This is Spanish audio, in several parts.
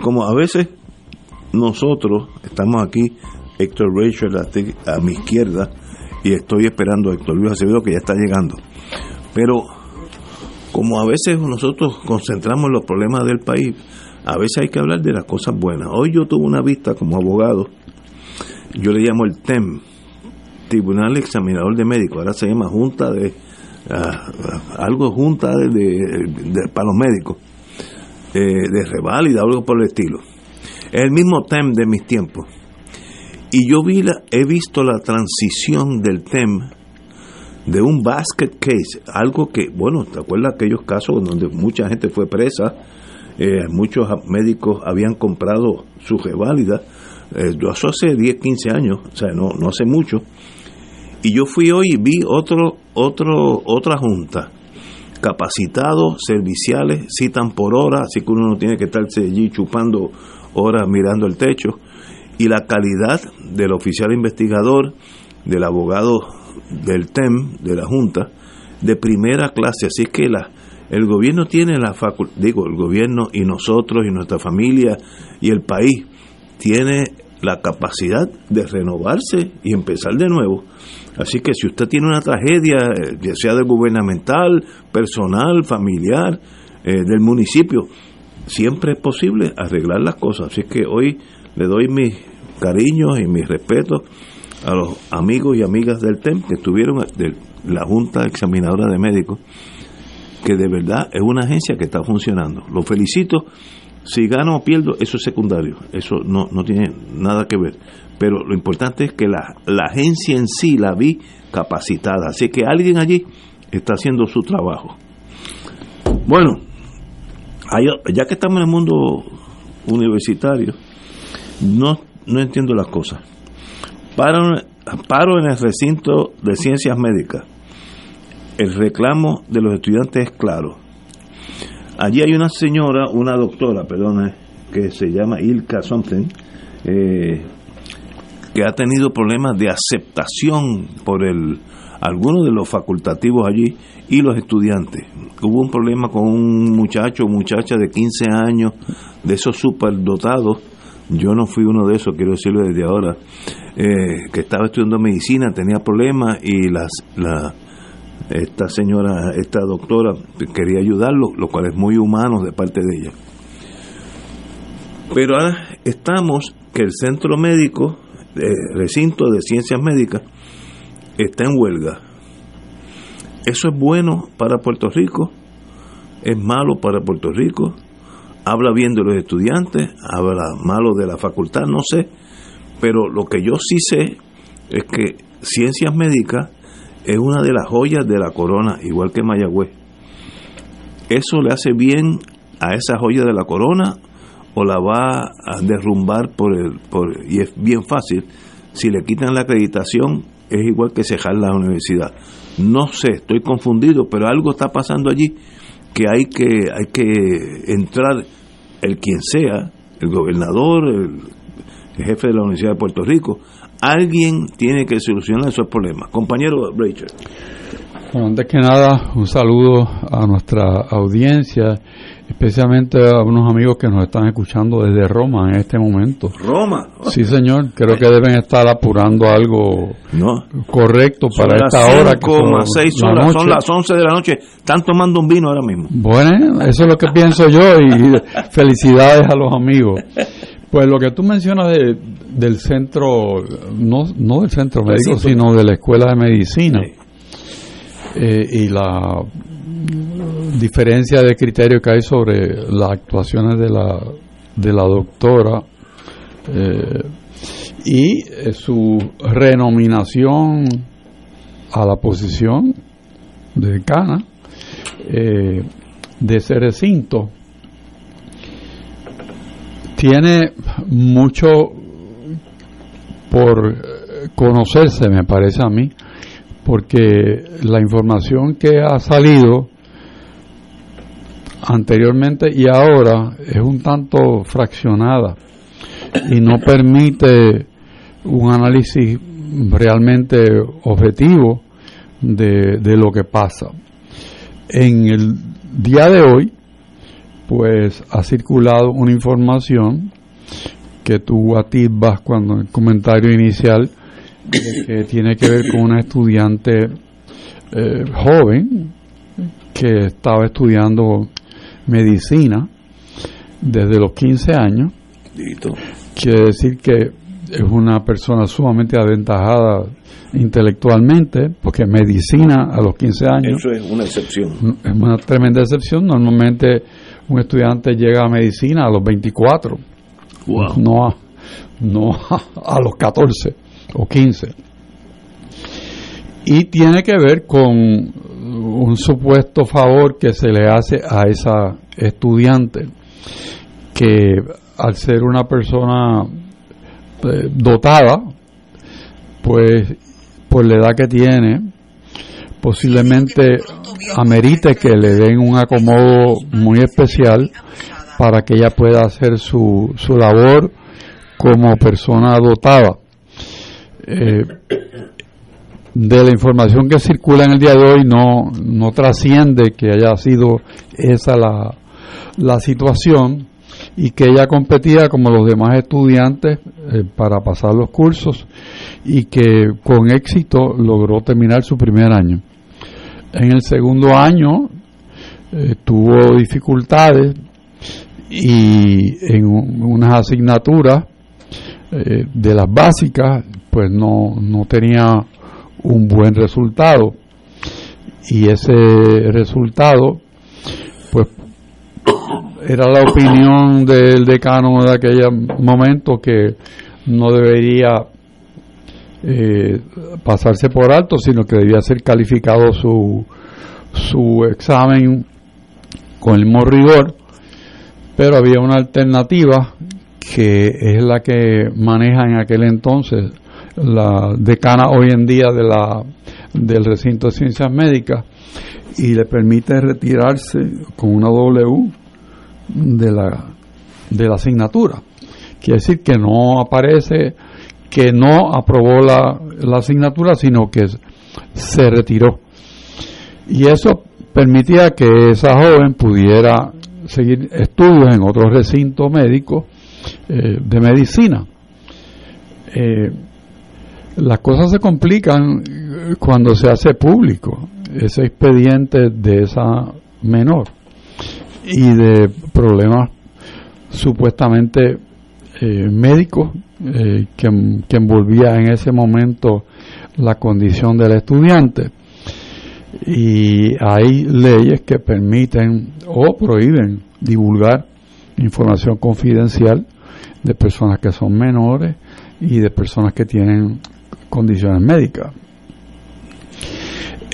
Como a veces nosotros estamos aquí, Héctor Rachel a, mi izquierda y estoy esperando a Héctor Luis Acevedo que ya está llegando. Pero como a veces nosotros concentramos los problemas del país, a veces hay que hablar de las cosas buenas. Hoy yo tuve una vista como abogado, yo le llamo el TEM, Tribunal Examinador de Médicos, ahora se llama Junta de algo junta de, para los médicos, eh, de reválida, algo por el estilo. Es el mismo TEM de mis tiempos. Y yo vi la, he visto la transición del TEM de un basket case, algo que, bueno, ¿te acuerdas aquellos casos donde mucha gente fue presa? Eh, muchos médicos habían comprado su reválida. Eh, eso hace 10, 15 años, o sea, no, no hace mucho y yo fui hoy y vi otro, otro, otra junta. Capacitados, serviciales, citan por hora, así que uno no tiene que estarse allí chupando horas mirando el techo. Y la calidad del oficial investigador, del abogado del TEM, de la Junta, de primera clase. Así que la, el gobierno tiene la facultad, digo, el gobierno y nosotros y nuestra familia y el país tiene la capacidad de renovarse y empezar de nuevo. Así que si usted tiene una tragedia, eh, ya sea de gubernamental, personal, familiar, eh, del municipio, siempre es posible arreglar las cosas. Así que hoy le doy mis cariños y mis respetos a los amigos y amigas del TEM que estuvieron de la Junta Examinadora de Médicos, que de verdad es una agencia que está funcionando. Los felicito. Si gano o pierdo, eso es secundario. Eso no, no tiene nada que ver pero lo importante es que la, agencia en sí la vi capacitada, así que alguien allí está haciendo su trabajo. Bueno, ya que estamos en el mundo universitario, no, no entiendo las cosas. Paro, paro en el recinto de ciencias médicas. El reclamo de los estudiantes es claro. Allí hay una señora, una doctora, perdón, que se llama Ilka Something, eh, que ha tenido problemas de aceptación por el algunos de los facultativos allí y los estudiantes. Hubo un problema con un muchacho o muchacha de 15 años, de esos superdotados, yo no fui uno de esos, quiero decirlo desde ahora, eh, que estaba estudiando medicina, tenía problemas y las, la, esta señora, esta doctora quería ayudarlo, lo cual es muy humano de parte de ella. Pero ahora estamos que el centro médico recinto de ciencias médicas está en huelga. Eso es bueno para Puerto Rico, es malo para Puerto Rico, habla bien de los estudiantes, habla malo de la facultad, no sé, pero lo que yo sí sé es que ciencias médicas es una de las joyas de la corona, igual que Mayagüez. ¿Eso le hace bien a esa joya de la corona o la va a derrumbar por el por y es bien fácil si le quitan la acreditación es igual que cejar la universidad no sé estoy confundido pero algo está pasando allí que hay que hay que entrar el quien sea el gobernador el, jefe de la Universidad de Puerto Rico alguien tiene que solucionar esos problemas compañero Rachel bueno, antes que nada un saludo a nuestra audiencia especialmente a unos amigos que nos están escuchando desde Roma en este momento. Roma. Sí, señor, creo que deben estar apurando algo No. correcto Son para esta hora. que son seis horas, son las 11 de la noche. Están tomando un vino ahora mismo. Bueno, eso es lo que pienso yo y felicidades a los amigos. Pues lo que tú mencionas de- del centro, no, no del centro médico, sino de la escuela de medicina Sí. eh, y la diferencia de criterio que hay sobre las actuaciones de la, de la doctora eh, y eh, su renominación a la posición de decana eh, de ese recinto tiene mucho por eh, conocerse, me parece a mí, porque la información que ha salido anteriormente y ahora es un tanto fraccionada y no permite un análisis realmente objetivo de, de lo que pasa. En el día de hoy, pues ha circulado una información que tú atisbas cuando en el comentario inicial que tiene que ver con una estudiante eh, joven que estaba estudiando medicina desde los 15 años. Quiere decir que es una persona sumamente aventajada intelectualmente, porque medicina a los 15 años Eso es una excepción. es una tremenda excepción. Normalmente un estudiante llega a medicina a los 24, Wow. no, a, no a, a los 14 o 15. Y tiene que ver con un supuesto favor que se le hace a esa estudiante, que al ser una persona eh, dotada, pues por la edad que tiene, posiblemente amerite que le den un acomodo muy especial para que ella pueda hacer su, su labor como persona dotada. Eh, de la información que circula en el día de hoy no, no trasciende que haya sido esa la, la situación y que ella competía como los demás estudiantes eh, para pasar los cursos y que con éxito logró terminar su primer año. En el segundo año eh, tuvo dificultades y en un- unas asignaturas eh, de las básicas pues no, no tenía un buen resultado y ese resultado pues era la opinión del decano de aquel momento que no debería eh, pasarse por alto, sino que debía ser calificado su, su examen con el mismo rigor, pero había una alternativa que es la que maneja en aquel entonces la decana hoy en día de la del recinto de ciencias médicas y le permite retirarse con una W de la de la asignatura. Quiere decir que no aparece que no aprobó la, la asignatura, sino que se retiró. Y eso permitía que esa joven pudiera seguir estudios en otro recinto médico eh, de medicina. Eh, las cosas se complican eh, cuando se hace público ese expediente de esa menor y de problemas supuestamente eh, médicos eh, que, que envolvía en ese momento la condición del estudiante y hay leyes que permiten o prohíben divulgar información confidencial de personas que son menores y de personas que tienen condiciones médicas.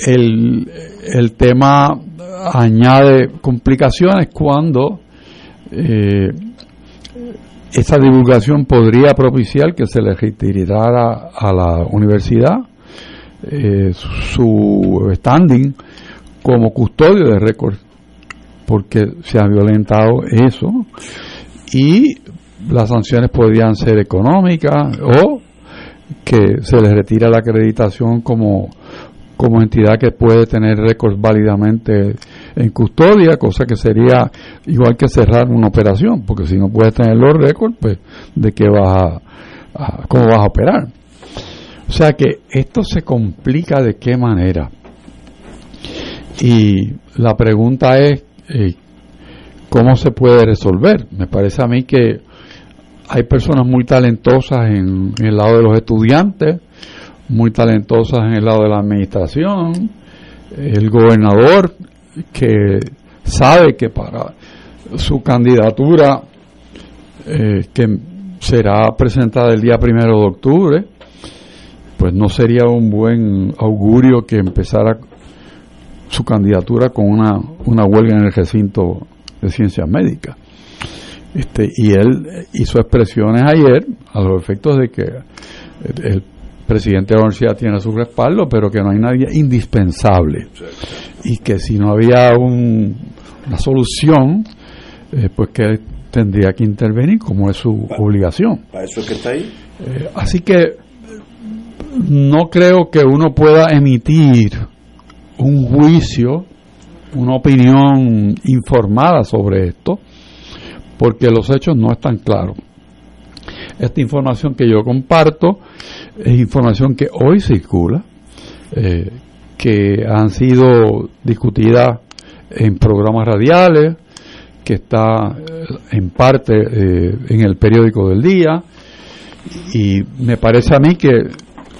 El, el tema añade complicaciones cuando eh, divulgación podría propiciar que se le retirara a la universidad eh, su standing como custodio de récords porque se ha violentado eso y las sanciones podrían ser económicas o que se les retira la acreditación como, como entidad que puede tener récords válidamente en custodia, cosa que sería igual que cerrar una operación, porque si no puedes tener los récords, pues de qué vas a, cómo vas a operar. O sea que esto se complica de qué manera. Y la pregunta es, eh, ¿cómo se puede resolver? Me parece a mí que hay personas muy talentosas en, el lado de los estudiantes, muy talentosas en el lado de la administración, el gobernador que sabe que para su candidatura, eh, que será presentada el día primero de octubre, pues no sería un buen augurio que empezara su candidatura con una, una huelga en el recinto de ciencias médicas. Este, y él hizo expresiones ayer a los efectos de que el presidente de la universidad tiene su respaldo, pero que no hay nadie indispensable. Y que si no había una solución, eh, pues que tendría que intervenir como es su obligación. Para eso es que está ahí. Eh, así que no creo que uno pueda emitir un juicio, una opinión informada sobre esto, porque los hechos no están claros. Esta información que yo comparto es información que hoy circula, eh, que han sido discutidas en programas radiales, que está eh, en parte eh, en el periódico del día, y me parece a mí que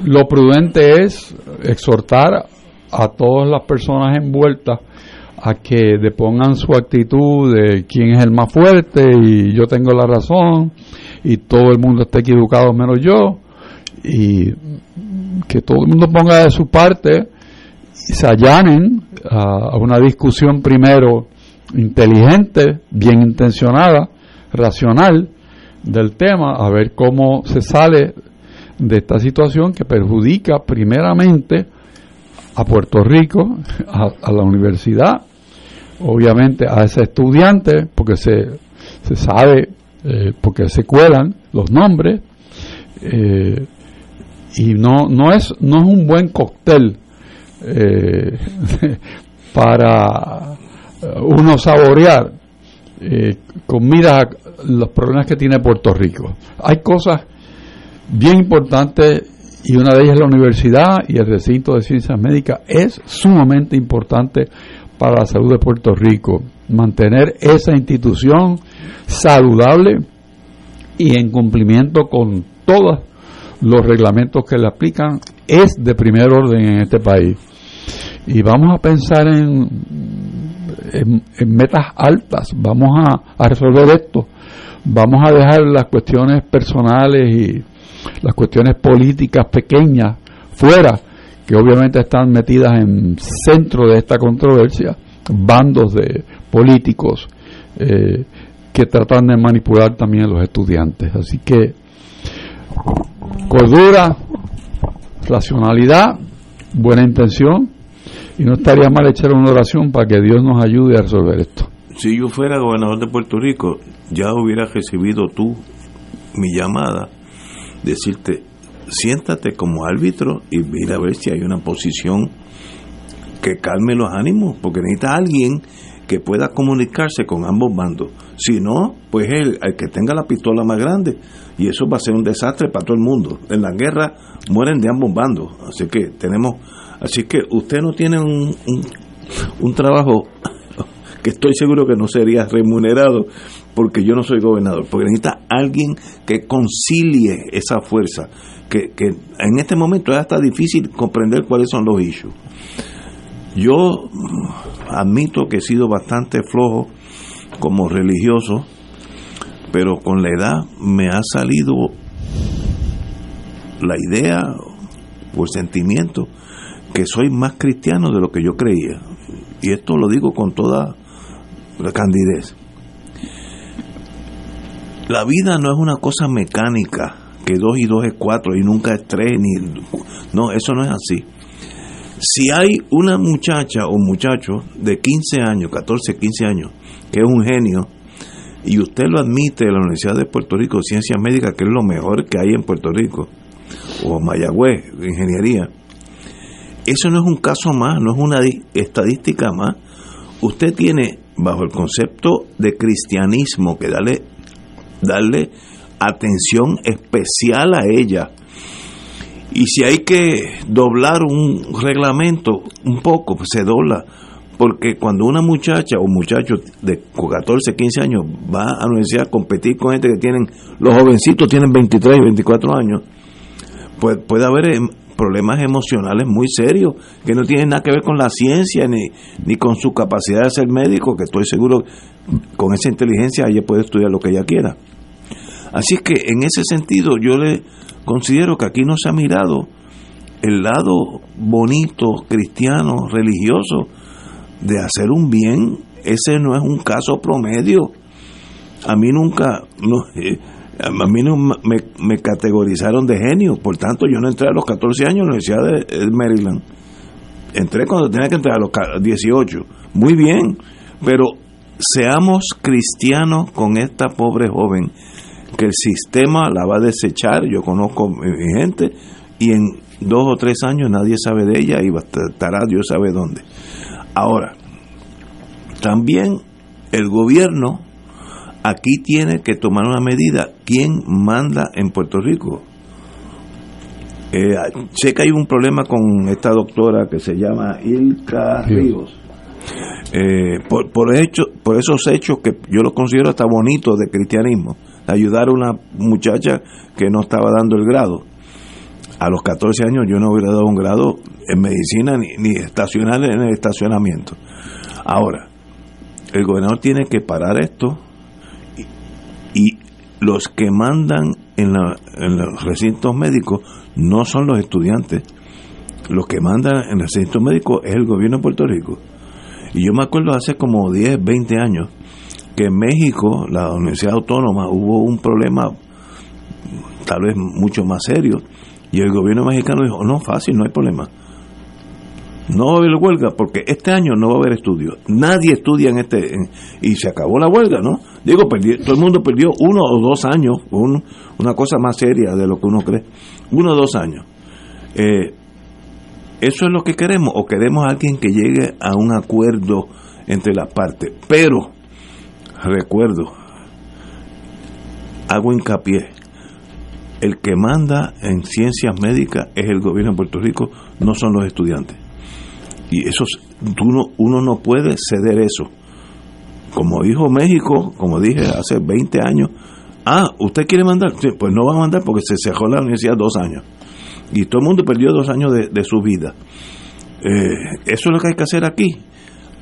lo prudente es exhortar a todas las personas envueltas a que depongan su actitud de quién es el más fuerte y yo tengo la razón y todo el mundo está equivocado menos yo y que todo el mundo ponga de su parte y se allanen a, una discusión primero inteligente, bien intencionada, racional del tema, a ver cómo se sale de esta situación que perjudica primeramente a Puerto Rico, a la universidad obviamente a ese estudiante, porque se, se sabe, eh, porque se cuelan los nombres, eh, y no, no, es, no es un buen cóctel eh, para uno saborear con miras a los problemas que tiene Puerto Rico. Hay cosas bien importantes y una de ellas es la universidad y el recinto de ciencias médicas es sumamente importante para la salud de Puerto Rico. Mantener esa institución saludable y en cumplimiento con todos los reglamentos que le aplican es de primer orden en este país. Y vamos a pensar en, metas altas, vamos a resolver esto, vamos a dejar las cuestiones personales y las cuestiones políticas pequeñas fuera que obviamente están metidas en centro de esta controversia, bandos de políticos eh, que tratan de manipular también a los estudiantes. Así que cordura, racionalidad, buena intención, y no estaría mal echar una oración para que Dios nos ayude a resolver esto. Si yo fuera gobernador de Puerto Rico, ya hubiera recibido tú mi llamada, decirte, siéntate como árbitro y mira a ver si hay una posición que calme los ánimos, porque necesita alguien que pueda comunicarse con ambos bandos. Si no, pues el, el, que tenga la pistola más grande, y eso va a ser un desastre para todo el mundo. En la guerra mueren de ambos bandos, así que tenemos, así que usted no tiene un, un, un trabajo que estoy seguro que no sería remunerado porque yo no soy gobernador, porque necesita alguien que concilie esa fuerza que, en este momento es hasta difícil comprender cuáles son los issues. Yo admito que he sido bastante flojo como religioso, pero con la edad me ha salido la idea o el sentimiento que soy más cristiano de lo que yo creía. Y esto lo digo con toda la candidez. La vida no es una cosa mecánica que dos y dos es cuatro y nunca es tres, ni, no, eso no es así. Si hay una muchacha o muchacho de 15 años, 14, 15 años, que es un genio, y usted lo admite en la Universidad de Puerto Rico, Ciencias Médicas, que es lo mejor que hay en Puerto Rico, o Mayagüez, Ingeniería, eso no es un caso más, no es una estadística más. usted tiene bajo el concepto de cristianismo que darle, darle atención especial a ella. Y si hay que doblar un reglamento un poco, pues se dobla. Porque cuando una muchacha o muchacho de 14, 15 años va a la universidad a competir con gente que tienen, los jovencitos tienen 23, 24 años, pues puede haber em, problemas emocionales muy serios que no tienen nada que ver con la ciencia ni, ni con su capacidad de ser médico, que estoy seguro con esa inteligencia ella puede estudiar lo que ella quiera. Así que en ese sentido yo le considero que aquí no se ha mirado el lado bonito, cristiano, religioso de hacer un bien. Ese no es un caso promedio. A mí nunca, eh, a mí no me, me, categorizaron de genio, por tanto yo no entré a los 14 años en la Universidad de Maryland. Entré cuando tenía que entrar a los 18. Muy bien, pero seamos cristianos con esta pobre joven, que el sistema la va a desechar, yo conozco mi gente, y en dos o tres años nadie sabe de ella y estará Dios sabe dónde. Ahora, también el gobierno aquí tiene que tomar una medida. ¿Quién manda en Puerto Rico? Eh, sé que hay un problema con esta doctora que se llama Ilka Ríos. Eh, por, por, hecho, por esos hechos que yo los considero hasta bonitos de cristianismo, ayudar a una muchacha que no estaba dando el grado. A los 14 años yo no hubiera dado un grado en medicina ni, ni estacional en el estacionamiento. Ahora, el gobernador tiene que parar esto y los que mandan en, los recintos médicos no son los estudiantes. Los que mandan en los recintos médicos es el gobierno de Puerto Rico. Y yo me acuerdo hace como 10, 20 años que en México, la Universidad Autónoma, hubo un problema tal vez mucho más serio. Y el gobierno mexicano dijo, no, fácil, no hay problema. No va a haber huelga porque este año no va a haber estudios. Nadie estudia en este... y se acabó la huelga, ¿no? Digo, todo el mundo perdió uno o dos años, una cosa más seria de lo que uno cree. Uno o dos años. Eh, ¿Eso es lo que queremos? ¿O queremos a alguien que llegue a un acuerdo entre las partes? Pero, recuerdo, hago hincapié, el que manda en ciencias médicas es el gobierno de Puerto Rico, no son los estudiantes. Y eso, uno, uno no puede ceder eso. Como dijo México, como dije hace 20 años, ah, ¿usted quiere mandar? pues no va a mandar porque se cerró la universidad dos años. Y todo el mundo perdió dos años de, su vida. Eh, eso es lo que hay que hacer aquí.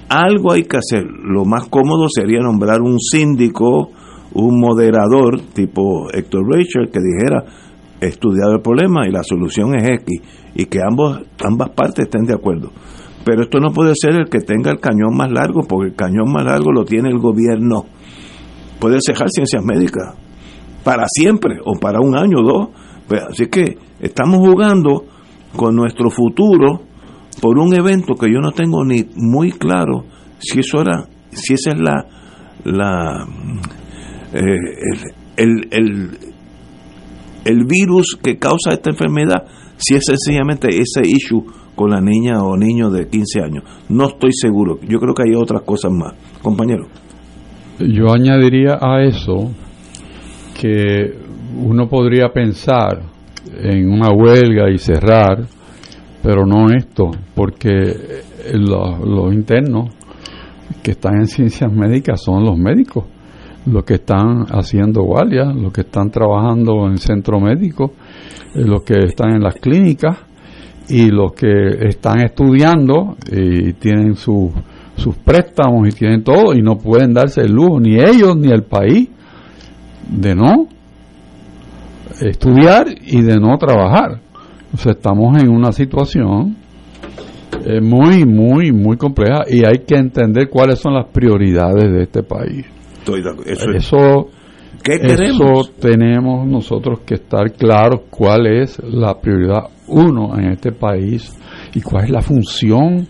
Algo hay que hacer. Lo más cómodo sería nombrar un síndico, un moderador tipo Héctor Rachel que dijera, estudiado el problema y la solución es X y que ambos, ambas partes estén de acuerdo. Pero esto no puede ser el que tenga el cañón más largo, porque el cañón más largo lo tiene el gobierno. Puede cejar ciencias médicas para siempre o para un año o dos. Pues, así que estamos jugando con nuestro futuro por un evento que yo no tengo ni muy claro si eso era, si esa es la, la eh, el, el, el virus que causa esta enfermedad, si es sencillamente ese issue con la niña o niño de 15 años. No estoy seguro. Yo creo que hay otras cosas más. Compañero. Yo añadiría a eso que uno podría pensar en una huelga y cerrar, pero no esto, porque los, internos que están en ciencias médicas son los médicos, los que están haciendo guardia, los que están trabajando en centro médico, eh, los que están en las clínicas, y los que están estudiando y tienen sus préstamos y tienen todo y no pueden darse el lujo, ni ellos ni el país, de no estudiar y de no trabajar. O estamos en una situación eh, muy, muy, muy compleja y hay que entender cuáles son las prioridades de este país. eso, eso, eso tenemos nosotros que estar claros cuál es la prioridad uno en este país y cuál es la función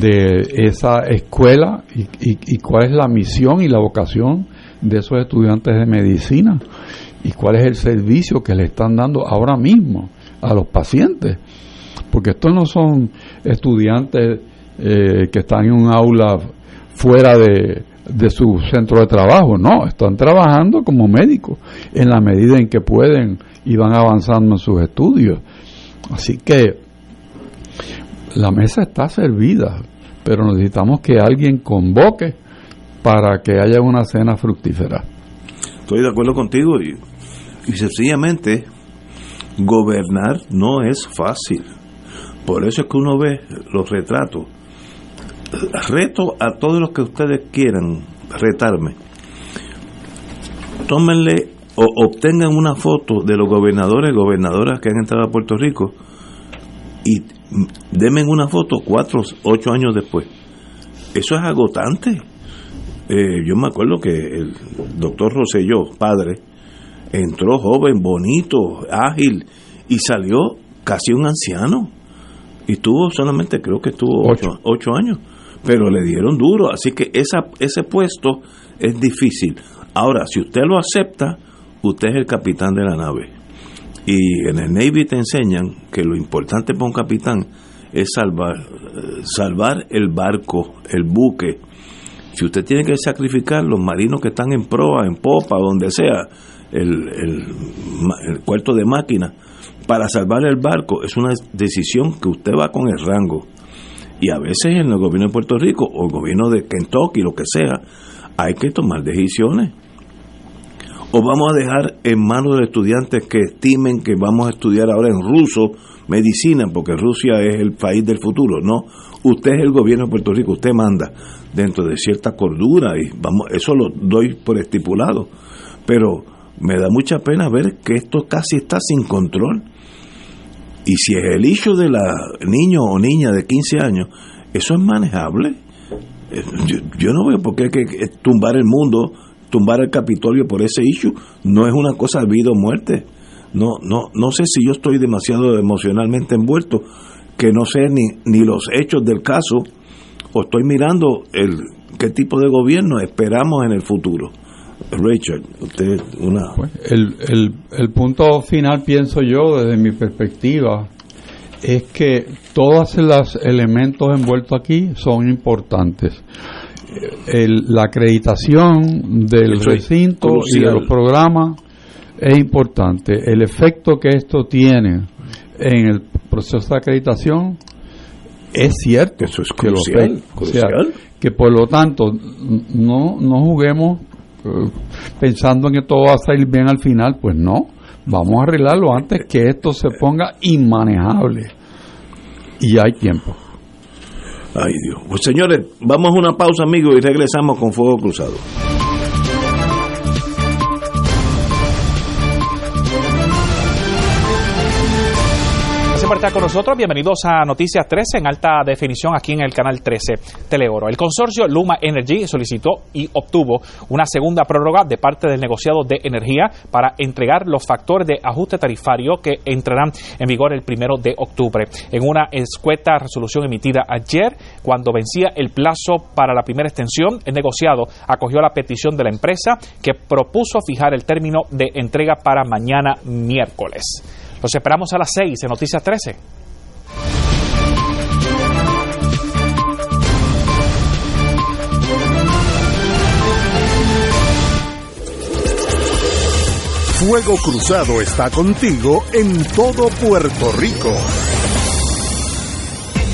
de esa escuela y, cuál es la misión y la vocación de esos estudiantes de medicina y cuál es el servicio que le están dando ahora mismo a los pacientes. Porque estos no son estudiantes eh, que están en un aula fuera de, de su centro de trabajo, no, están trabajando como médicos en la medida en que pueden y van avanzando en sus estudios. Así que la mesa está servida, pero necesitamos que alguien convoque para que haya una cena fructífera. Estoy de acuerdo contigo y, y sencillamente gobernar no es fácil. Por eso es que uno ve los retratos. Reto a todos los que ustedes quieran retarme. Tómenle o obtengan una foto de los gobernadores y gobernadoras que han entrado a Puerto Rico y denme una foto cuatro, ocho años después. Eso es agotante. Eh, yo me acuerdo que el doctor Rosselló, padre, entró joven, bonito, ágil y salió casi un anciano. Y tuvo solamente, creo que estuvo ocho, ocho años, pero le dieron duro. Así que esa, ese puesto es difícil. Ahora, si usted lo acepta, usted es el capitán de la nave. Y en el Navy te enseñan que lo importante para un capitán es salvar, salvar el barco, el buque. Si usted tiene que sacrificar los marinos que están en proa, en popa, donde sea, el, el, cuarto de máquina, para salvar el barco, es una decisión que usted va con el rango. Y a veces en el gobierno de Puerto Rico o el gobierno de Kentucky, lo que sea, hay que tomar decisiones. O vamos a dejar en manos de estudiantes que estimen que vamos a estudiar ahora en ruso medicina, porque Rusia es el país del futuro, no, usted es el gobierno de Puerto Rico, usted manda dentro de cierta cordura y vamos, eso lo doy por estipulado, pero me da mucha pena ver que esto casi está sin control. Y si es el hijo de la niño o niña de 15 años, eso es manejable. Eh, yo, no veo por qué hay que tumbar el mundo tumbar el Capitolio por ese issue no es una cosa de vida o muerte. No, no, no sé si yo estoy demasiado emocionalmente envuelto, que no sé ni, ni los hechos del caso, o estoy mirando el qué tipo de gobierno esperamos en el futuro. Richard, usted una... Pues, el, el, el punto final, pienso yo, desde mi perspectiva, es que todos los elementos envueltos aquí son importantes la acreditación del recinto y de los programas es importante. El efecto que esto tiene en el proceso de acreditación es cierto. Eso es crucial, que por lo tanto no, no juguemos eh, pensando en que todo va a salir bien al final, pues no. Vamos a arreglarlo antes que esto se ponga inmanejable. Y hay tiempo. Ay Dios. Pues señores, vamos a una pausa, amigos, y regresamos con Fuego Cruzado. Por estar con nosotros. Bienvenidos a Noticias 13 en alta definición aquí en el canal 13 Teleoro. El consorcio Luma Energy solicitó y obtuvo una segunda prórroga de parte del negociado de energía para entregar los factores de ajuste tarifario que entrarán en vigor el primero de octubre. En una escueta resolución emitida ayer, cuando vencía el plazo para la primera extensión, el negociado acogió la petición de la empresa que propuso fijar el término de entrega para mañana miércoles. Los esperamos a las 6 en Noticias 13. Fuego Cruzado está contigo en todo Puerto Rico.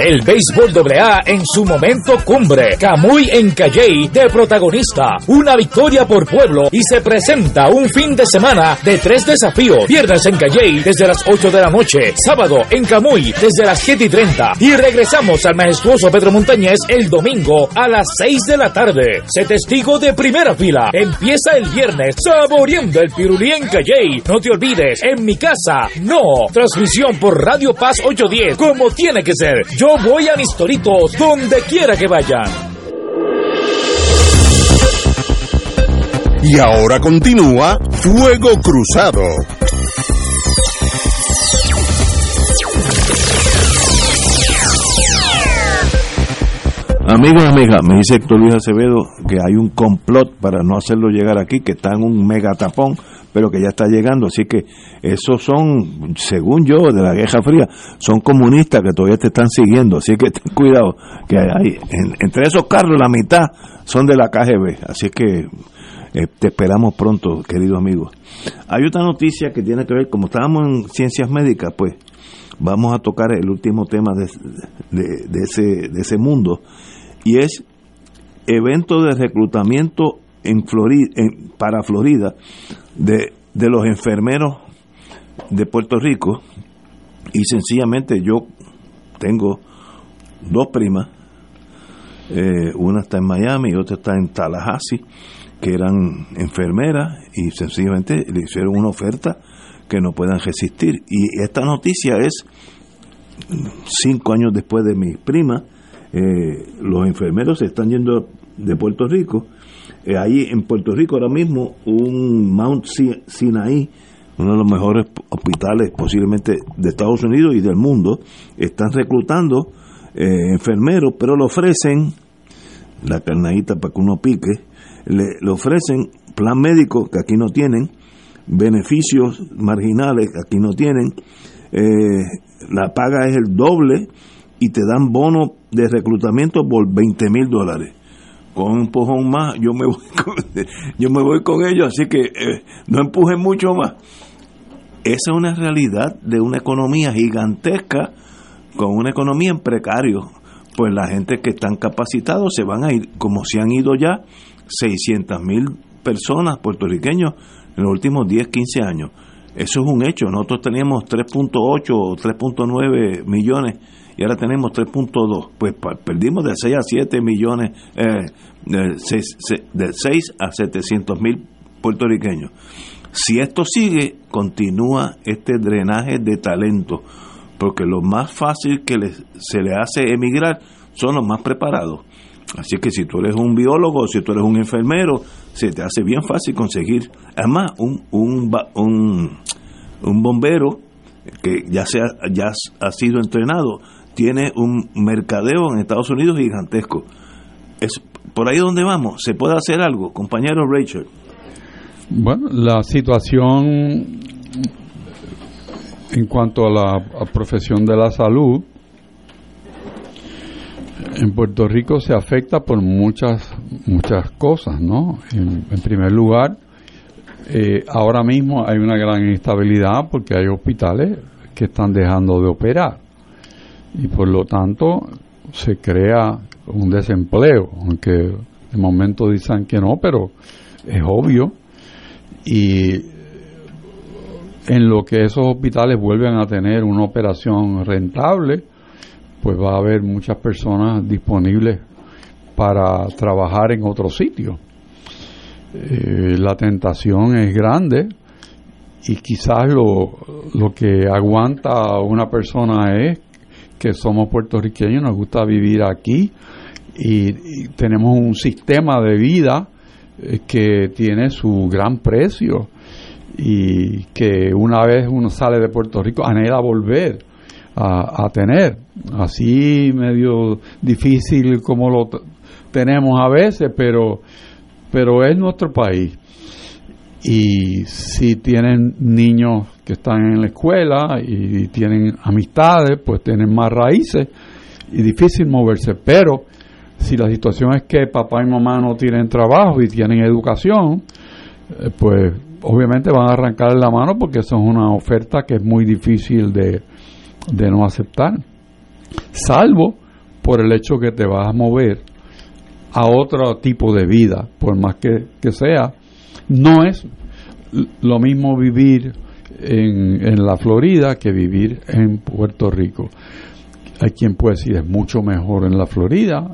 El béisbol AA en su momento cumbre. Camuy en Calley de protagonista. Una victoria por pueblo y se presenta un fin de semana de tres desafíos. Viernes en Calley desde las 8 de la noche. Sábado en Camuy desde las 7 y 30. Y regresamos al majestuoso Pedro Montañez el domingo a las 6 de la tarde. Se testigo de primera fila. Empieza el viernes saboreando el pirulí en Calley. No te olvides, en mi casa, no. Transmisión por Radio Paz 810, como tiene que ser. Yo voy a mis toritos donde quiera que vayan. Y ahora continúa Fuego Cruzado. Amigos y amigas, me dice Héctor Luis Acevedo que hay un complot para no hacerlo llegar aquí, que está en un mega tapón pero que ya está llegando. Así que esos son, según yo, de la Guerra Fría, son comunistas que todavía te están siguiendo. Así que ten cuidado, que hay, entre esos carros la mitad son de la KGB. Así que eh, te esperamos pronto, querido amigo. Hay otra noticia que tiene que ver, como estábamos en ciencias médicas, pues vamos a tocar el último tema de, de, ese, de ese mundo, y es evento de reclutamiento en Florida, en, para Florida de, de los enfermeros de Puerto Rico y sencillamente yo tengo dos primas, eh, una está en Miami y otra está en Tallahassee, que eran enfermeras y sencillamente le hicieron una oferta que no puedan resistir. Y esta noticia es cinco años después de mi prima, eh, los enfermeros se están yendo de Puerto Rico eh, ahí en Puerto Rico ahora mismo un Mount Sinai, uno de los mejores hospitales posiblemente de Estados Unidos y del mundo, están reclutando eh, enfermeros, pero le ofrecen la carnadita para que uno pique, le, ofrecen plan médico que aquí no tienen, beneficios marginales que aquí no tienen, eh, la paga es el doble y te dan bono de reclutamiento por 20 mil dólares con un empujón más, yo me voy con, yo me voy con ellos, así que eh, no empujen mucho más. Esa es una realidad de una economía gigantesca con una economía en precario. Pues la gente que están capacitados se van a ir, como se han ido ya 600 mil personas puertorriqueños en los últimos 10, 15 años. Eso es un hecho. Nosotros teníamos 3.8 o 3.9 millones y ahora tenemos 3.2. Pues perdimos de 6 a 7 millones, eh, de, 6, a 700 mil puertorriqueños. Si esto sigue, continúa este drenaje de talento, porque lo más fácil que se le hace emigrar son los más preparados. Así que si tú eres un biólogo, si tú eres un enfermero, se te hace bien fácil conseguir. Además, un, un, un, un bombero que ya, sea, ya ha sido entrenado, tiene un mercadeo en Estados Unidos gigantesco. Es por ahí donde vamos. ¿Se puede hacer algo, compañero Rachel? Bueno, la situación en cuanto a la profesión de la salud en Puerto Rico se afecta por muchas muchas cosas, ¿no? En, primer lugar, eh, ahora mismo hay una gran inestabilidad porque hay hospitales que están dejando de operar y por lo tanto se crea un desempleo, aunque de momento dicen que no, pero es obvio. Y en lo que esos hospitales vuelven a tener una operación rentable, pues va a haber muchas personas disponibles para trabajar en otro sitio. Eh, la tentación es grande y quizás lo, lo que aguanta una persona es que somos puertorriqueños, nos gusta vivir aquí y, tenemos un sistema de vida eh, que tiene su gran precio y que una vez uno sale de Puerto Rico anhela volver a, tener. Así medio difícil como lo tenemos a veces, pero, pero es nuestro país. Y si tienen niños que están en la escuela y tienen amistades, pues tienen más raíces y difícil moverse. Pero si la situación es que papá y mamá no tienen trabajo y tienen educación, eh, pues obviamente van a arrancar la mano porque eso es una oferta que es muy difícil de, de no aceptar. Salvo por el hecho que te vas a mover a otro tipo de vida, por más que, que sea. No es lo mismo vivir en, en la Florida que vivir en Puerto Rico. Hay quien puede decir es mucho mejor en la Florida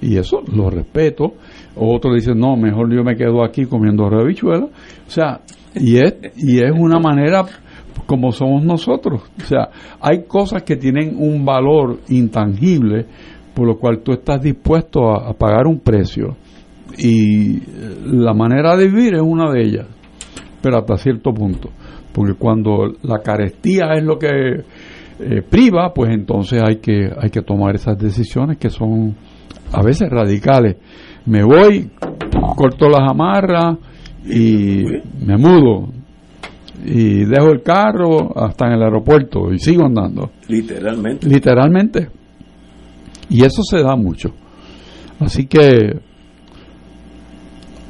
y eso lo respeto. Otros dicen no, mejor yo me quedo aquí comiendo revichuela. O sea, y es, y es una manera como somos nosotros. O sea, hay cosas que tienen un valor intangible por lo cual tú estás dispuesto a pagar un precio. Y la manera de vivir es una de ellas, pero hasta cierto punto. Porque cuando la carestía es lo que eh, priva, pues entonces hay que, hay que tomar esas decisiones que son a veces radicales. Me voy, corto las amarras y me mudo. Y dejo el carro hasta en el aeropuerto y sigo andando. Literalmente. Literalmente. Y eso se da mucho. Así que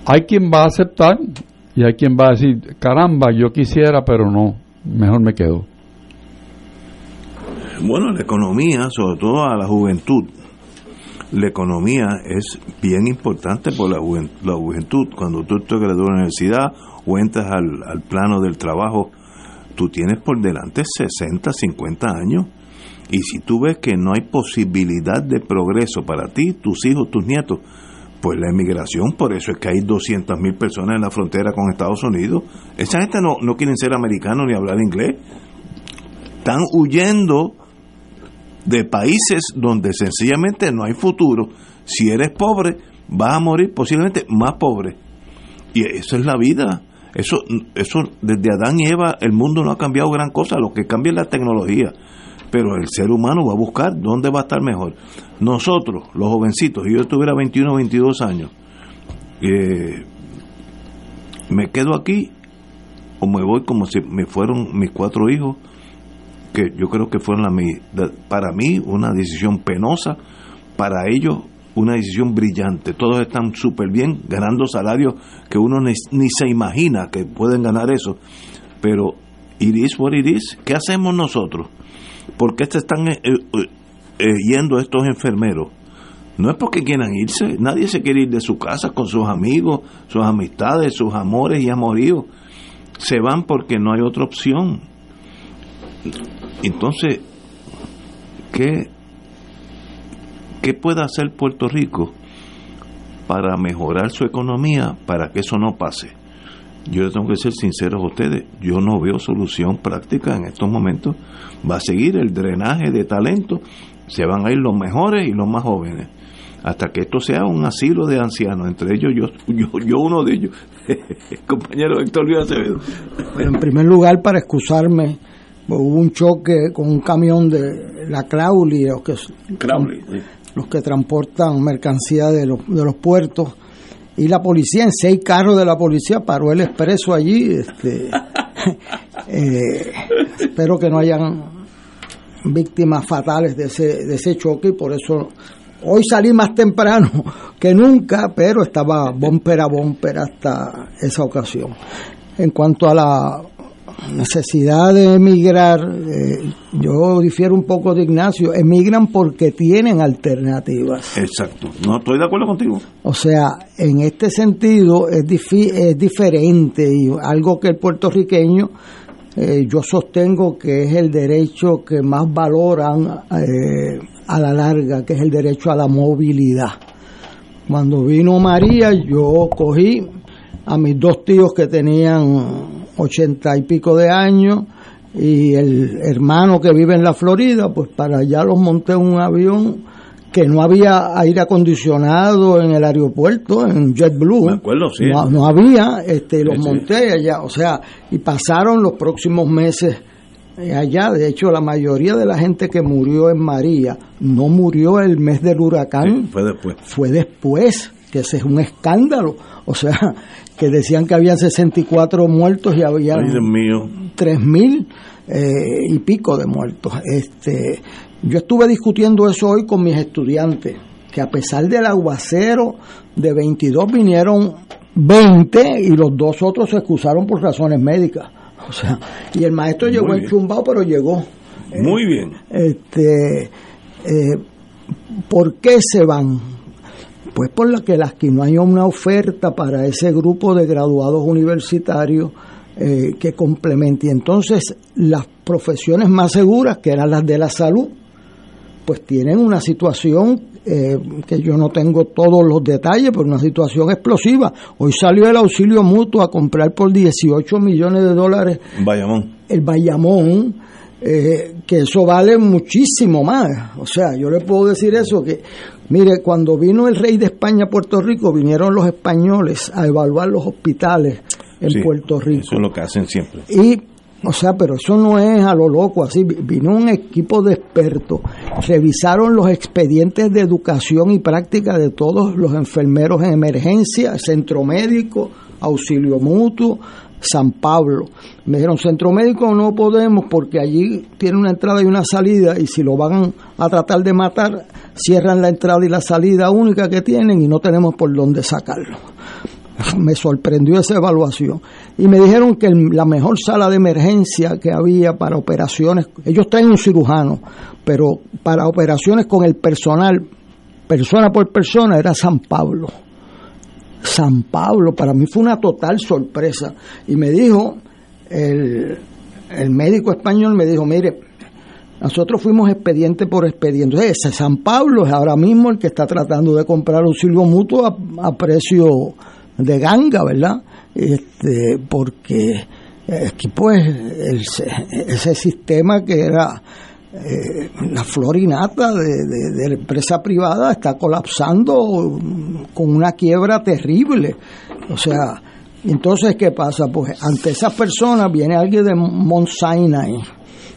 hay quien va a aceptar y hay quien va a decir, caramba, yo quisiera, pero no, mejor me quedo. Bueno, la economía, sobre todo a la juventud, la economía es bien importante por la, juven- la juventud. Cuando tú te gradúas de la universidad o entras al, al plano del trabajo, tú tienes por delante 60, 50 años. Y si tú ves que no hay posibilidad de progreso para ti, tus hijos, tus nietos, pues la emigración, por eso es que hay 200 mil personas en la frontera con Estados Unidos. Esa gente no, no quieren ser americanos ni hablar inglés. Están huyendo de países donde sencillamente no hay futuro. Si eres pobre, vas a morir posiblemente más pobre. Y eso es la vida. Eso, eso desde Adán y Eva, el mundo no ha cambiado gran cosa. Lo que cambia es la tecnología. Pero el ser humano va a buscar dónde va a estar mejor. Nosotros, los jovencitos, si yo tuviera 21 o 22 años, eh, me quedo aquí o me voy como si me fueron mis cuatro hijos que yo creo que fueron la, para mí una decisión penosa, para ellos una decisión brillante. Todos están súper bien, ganando salarios que uno ni, ni se imagina que pueden ganar eso. Pero, it is what. ¿Qué hacemos nosotros? ¿Por qué se están eh, yendo estos enfermeros? No es porque quieran irse, nadie se quiere ir de su casa con sus amigos, sus amistades, sus amores y amoríos. Se van porque no hay otra opción. Entonces, ¿qué, ¿qué puede hacer Puerto Rico para mejorar su economía para que eso no pase? Yo tengo que ser sincero a ustedes, yo no veo solución práctica en estos momentos. Va a seguir el drenaje de talento, se van a ir los mejores y los más jóvenes, hasta que esto sea un asilo de ancianos, entre ellos yo, yo, yo uno de ellos, compañero Héctor Luis Acevedo. Bueno, en primer lugar, para excusarme, hubo un choque con un camión de la Crowley, los que, Crowley, sí. los que transportan mercancía de los, de los puertos, y la policía, en seis carros de la policía, paró el expreso allí. Este, eh, espero que no hayan víctimas fatales de ese, de ese choque y por eso hoy salí más temprano que nunca, pero estaba bumper a bumper hasta esa ocasión. En cuanto a la necesidad de emigrar, eh, yo difiero un poco de Ignacio, emigran porque tienen alternativas. Exacto, no estoy de acuerdo contigo. O sea, en este sentido es, es diferente y algo que el puertorriqueño eh, yo sostengo que es el derecho que más valoran eh, a la larga, que es el derecho a la movilidad. Cuando vino María, yo cogí a mis dos tíos que tenían ochenta y pico de años y el hermano que vive en la Florida, pues para allá los monté en un avión que no había aire acondicionado en el aeropuerto, en JetBlue. Me acuerdo, sí. No, no había, este, los Sí, monté allá, o sea, y pasaron los próximos meses allá. De hecho, la mayoría de la gente que murió en María no murió el mes del huracán, Fue después. fue después que ese es un escándalo. O sea, que decían que había 64 muertos y había Ay, Dios mío. 3.000 eh, y pico de muertos. Este, yo estuve discutiendo eso hoy con mis estudiantes, que a pesar del aguacero de 22 vinieron 20 y los dos otros se excusaron por razones médicas. O sea, y el maestro llegó bien. enchumbado, pero llegó. Muy bien. Este, eh, ¿Por qué se van? Pues por la que las que no hay una oferta para ese grupo de graduados universitarios eh, que complemente. Y entonces las profesiones más seguras, que eran las de la salud, pues tienen una situación eh, que yo no tengo todos los detalles, pero una situación explosiva. Hoy salió el auxilio mutuo a comprar por 18 millones de dólares Bayamón. el Bayamón, eh, que eso vale muchísimo más. O sea, yo le puedo decir eso, que mire, cuando vino el rey de España a Puerto Rico, vinieron los españoles a evaluar los hospitales en Sí, Puerto Rico. Eso es lo que hacen siempre. Y, o sea, pero eso no es a lo loco, así. Vino un equipo de expertos, revisaron los expedientes de educación y práctica de todos los enfermeros en emergencia, centro médico, auxilio mutuo, San Pablo. Me dijeron, centro médico no podemos porque allí tiene una entrada y una salida y si lo van a tratar de matar, cierran la entrada y la salida única que tienen y no tenemos por dónde sacarlo me sorprendió esa evaluación. Y me dijeron que la mejor sala de emergencia que había para operaciones, ellos traen un cirujano, pero para operaciones con el personal, persona por persona, era San Pablo. San Pablo, para mí fue una total sorpresa. Y me dijo, el, el médico español me dijo, mire, nosotros fuimos expediente por expediente. Ese San Pablo es ahora mismo el que está tratando de comprar auxilio mutuo a, a precio de ganga, ¿verdad? Este, porque aquí pues ese sistema que era eh, la florinata de, de- de la empresa privada está colapsando con una quiebra terrible. O sea, entonces, ¿qué pasa? Pues ante esas personas viene alguien de Mount Sinai,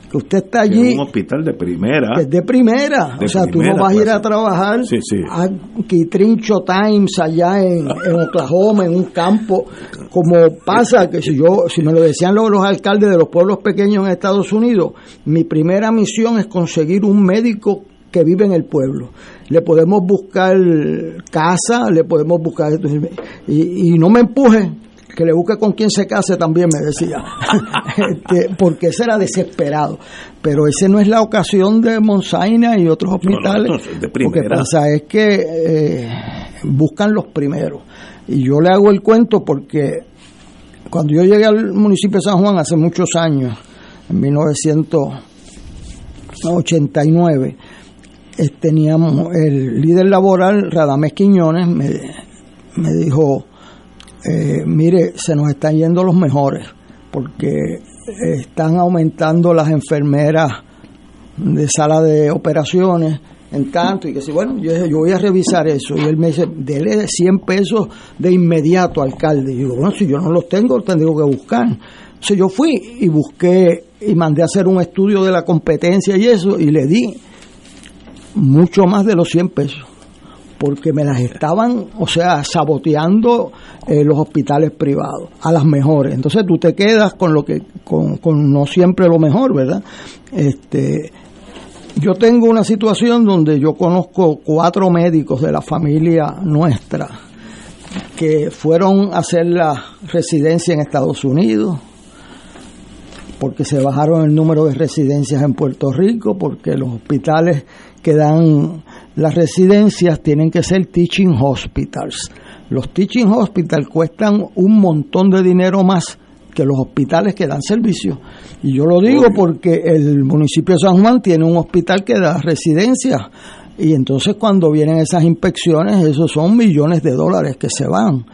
que usted está Que es allí un hospital de primera. es de primera. De o sea, tú no vas a ir a clase. trabajar Sí, sí. a Kitrincho Times allá en, en Oklahoma, en un campo, como pasa que si yo, si me lo decían los, los alcaldes de los pueblos pequeños en Estados Unidos, mi primera misión es conseguir un médico que vive en el pueblo. Le podemos buscar casa, le podemos buscar... Y, y no me empuje, que le busque con quien se case también, me decía. Este, porque ese era desesperado. Pero ese no es la ocasión de Monsaina y otros hospitales. no, de Lo que pasa es que eh, buscan los primeros. Y yo le hago el cuento porque cuando yo llegué al municipio de San Juan hace muchos años, en 1989, eh, teníamos el líder laboral, Radamés Quiñones, me, me dijo, eh, mire, se nos están yendo los mejores, porque están aumentando las enfermeras de sala de operaciones en tanto, y que si, bueno, yo, voy a revisar eso, y él me dice, dele 100 pesos de inmediato, alcalde, y digo, bueno, si yo no los tengo, tengo que buscar. Entonces yo fui y busqué y mandé a hacer un estudio de la competencia y eso, y le di mucho más de los 100 pesos porque me las estaban, o sea, saboteando eh, los hospitales privados, a las mejores. Entonces tú te quedas con lo que, con, con no siempre lo mejor, ¿verdad? Este, yo tengo una situación donde yo conozco cuatro médicos de la familia nuestra que fueron a hacer la residencia en Estados Unidos, porque se bajaron el número de residencias en Puerto Rico, porque los hospitales que dan las residencias tienen que ser teaching hospitals. Los teaching hospitals cuestan un montón de dinero más que los hospitales que dan servicio. Y yo lo digo porque el municipio de San Juan tiene un hospital que da residencias. Y entonces cuando vienen esas inspecciones, esos son millones de dólares que se van.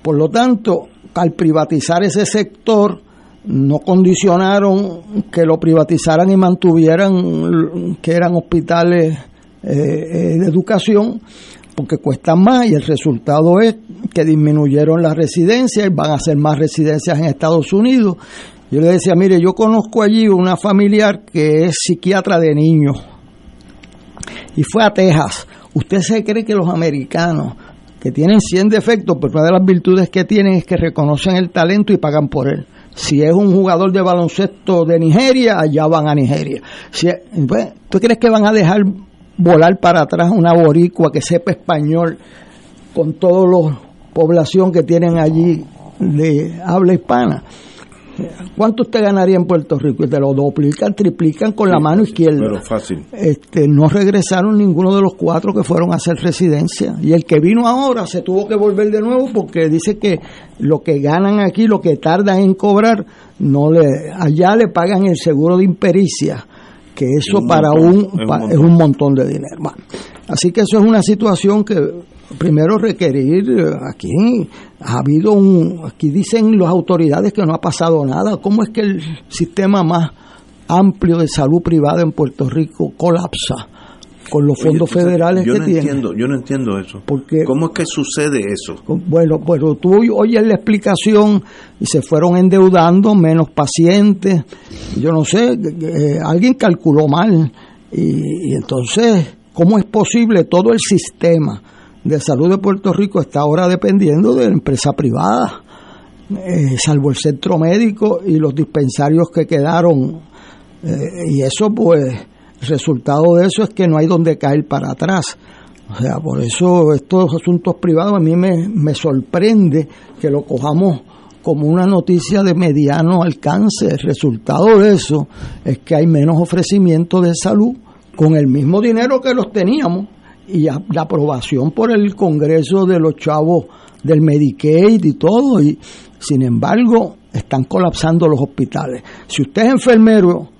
Por lo tanto, al privatizar ese sector, no condicionaron que lo privatizaran y mantuvieran que eran hospitales eh, eh, de educación porque cuestan más y el resultado es que disminuyeron las residencias y van a hacer más residencias en Estados Unidos. Yo le decía, mire, yo conozco allí una familiar que es psiquiatra de niños y fue a Texas. ¿Usted se cree que los americanos que tienen 100 defectos, pero una de las virtudes que tienen es que reconocen el talento y pagan por él. Si es un jugador de baloncesto de Nigeria, allá van a Nigeria. Si, pues, ¿Tú crees que van a dejar volar para atrás una boricua que sepa español con toda la población que tienen allí de habla hispana? ¿Cuánto usted ganaría en Puerto Rico? Y te lo duplican, triplican con la mano izquierda. Pero fácil. Este, no regresaron ninguno de los cuatro que fueron a hacer residencia. Y el que vino ahora se tuvo que volver de nuevo porque dice que lo que ganan aquí, lo que tardan en cobrar, no le, allá le pagan el seguro de impericia, que eso para un, es un montón de dinero. así que eso es una situación que primero requerir, eh, aquí ha habido un, aquí dicen las autoridades que no ha pasado nada, ¿cómo es que el sistema más amplio de salud privada en Puerto Rico colapsa? Con los fondos federales yo que no tiene. Entiendo, yo no entiendo eso. Porque, ¿Cómo es que sucede eso? Bueno, bueno, tú oyes la explicación y se fueron endeudando, menos pacientes, yo no sé, eh, alguien calculó mal. Y, y, entonces, ¿cómo es posible todo el sistema de salud de Puerto Rico está ahora dependiendo de la empresa privada? Eh, salvo el centro médico y los dispensarios que quedaron. Eh, y eso pues resultado de eso es que no hay donde caer para atrás. O sea, por eso estos asuntos privados a mí me, me sorprende que lo cojamos como una noticia de mediano alcance. El resultado de eso es que hay menos ofrecimiento de salud con el mismo dinero que los teníamos y la aprobación por el Congreso de los chavos del Medicaid y todo. Y sin embargo, están colapsando los hospitales. Si usted es enfermero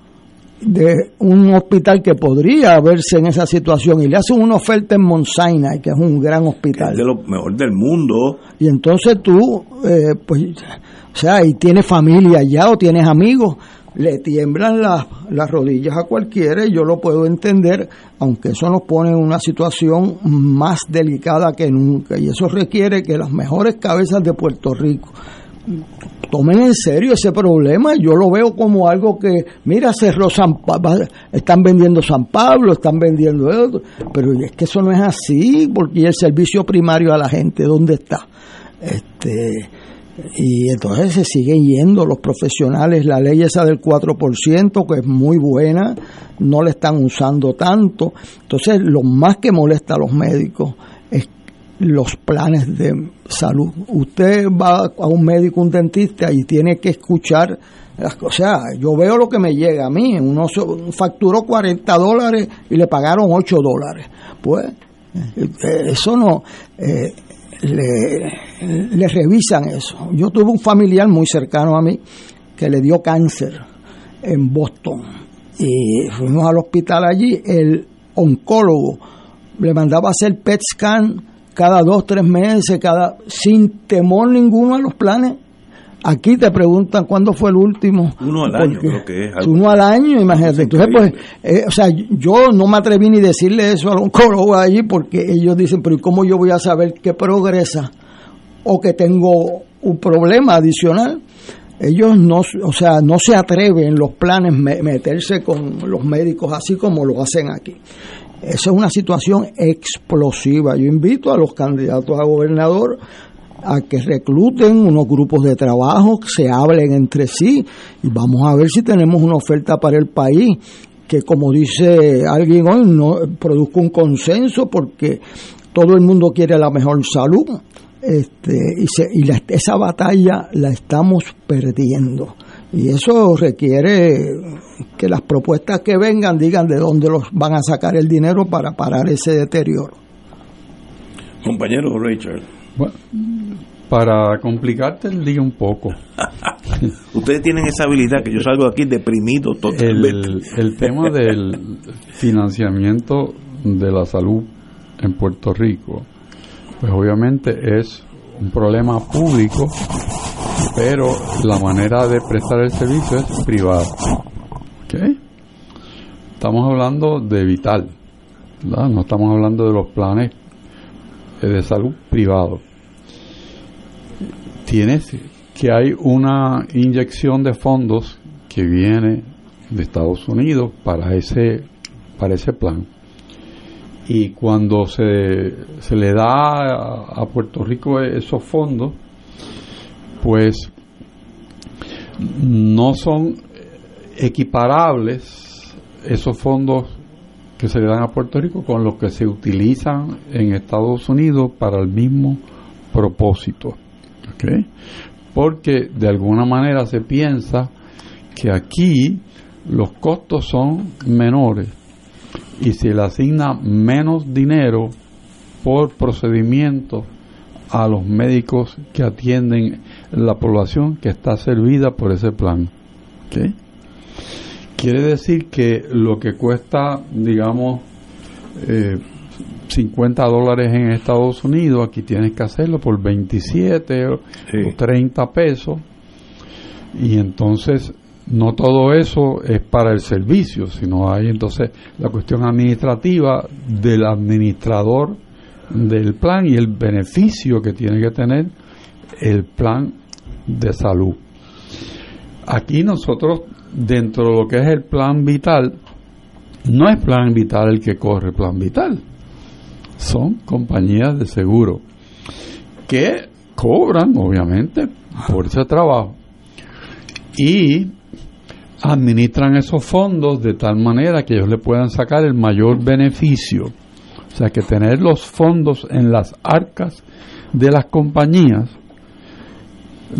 de un hospital que podría verse en esa situación y le hacen una oferta en Mount Sinai, que es un gran hospital. Es de lo mejor del mundo. Y entonces tú, eh, pues, o sea, y tienes familia allá o tienes amigos, le tiemblan las, las rodillas a cualquiera y yo lo puedo entender, aunque eso nos pone en una situación más delicada que nunca. Y eso requiere que las mejores cabezas de Puerto Rico tomen en serio ese problema. Yo lo veo como algo que, mira, cerró San Pablo, están vendiendo San Pablo, están vendiendo esto, pero es que eso no es así, porque el servicio primario a la gente, ¿dónde está? Este, y entonces se siguen yendo los profesionales, la ley esa del 4%, que es muy buena, no la están usando tanto. Entonces, lo más que molesta a los médicos los planes de salud. Usted va a un médico, un dentista y tiene que escuchar las cosas. O sea, yo veo lo que me llega a mí. Uno facturó 40 dólares y le pagaron 8 dólares. Pues eh, eso no. Eh, le, le revisan eso. Yo tuve un familiar muy cercano a mí que le dio cáncer en Boston y fuimos al hospital allí. El oncólogo le mandaba hacer PET scan cada dos, tres meses, cada sin temor ninguno a los planes. Aquí te preguntan cuándo fue el último. Uno al año, creo que es. Uno al año, imagínate. Entonces, pues, eh, o sea, yo no me atreví ni decirle eso a un oncólogo allí porque ellos dicen, pero ¿y cómo yo voy a saber que progresa o que tengo un problema adicional? Ellos no, o sea, no se atreven los planes meterse con los médicos así como lo hacen aquí. Esa es una situación explosiva. Yo invito a los candidatos a gobernador a que recluten unos grupos de trabajo, que se hablen entre sí y vamos a ver si tenemos una oferta para el país que como dice alguien hoy no produzca un consenso porque todo el mundo quiere la mejor salud este, y, se, y la, esa batalla la estamos perdiendo y eso requiere que las propuestas que vengan digan de dónde los van a sacar el dinero para parar ese deterioro. Compañero Richard. Bueno, para complicarte el día un poco. Ustedes tienen esa habilidad que yo salgo aquí deprimido totalmente. El, el tema del financiamiento de la salud en Puerto Rico, pues obviamente es un problema público pero la manera de prestar el servicio es privado. ¿Okay? Estamos hablando de vital, no estamos hablando de los planes de salud privados. Tienes que hay una inyección de fondos que viene de Estados Unidos para ese para ese plan y cuando se, se le da a, a Puerto Rico esos fondos, pues no son equiparables esos fondos que se le dan a Puerto Rico con los que se utilizan en Estados Unidos para el mismo propósito. Porque de alguna manera se piensa que aquí los costos son menores y se le asigna menos dinero por procedimiento a los médicos que atienden la población que está servida por ese plan. Quiere decir que lo que cuesta, digamos, eh, 50 dólares en Estados Unidos, aquí tienes que hacerlo por 27 o, Sí. o 30 pesos. Y entonces no todo eso es para el servicio, sino hay entonces la cuestión administrativa del administrador del plan y el beneficio que tiene que tener el plan de salud. Aquí nosotros, dentro de lo que es el plan vital, no es plan vital el que corre plan vital, son compañías de seguro que cobran, obviamente, por ese trabajo y administran esos fondos de tal manera que ellos le puedan sacar el mayor beneficio. O sea, que tener los fondos en las arcas de las compañías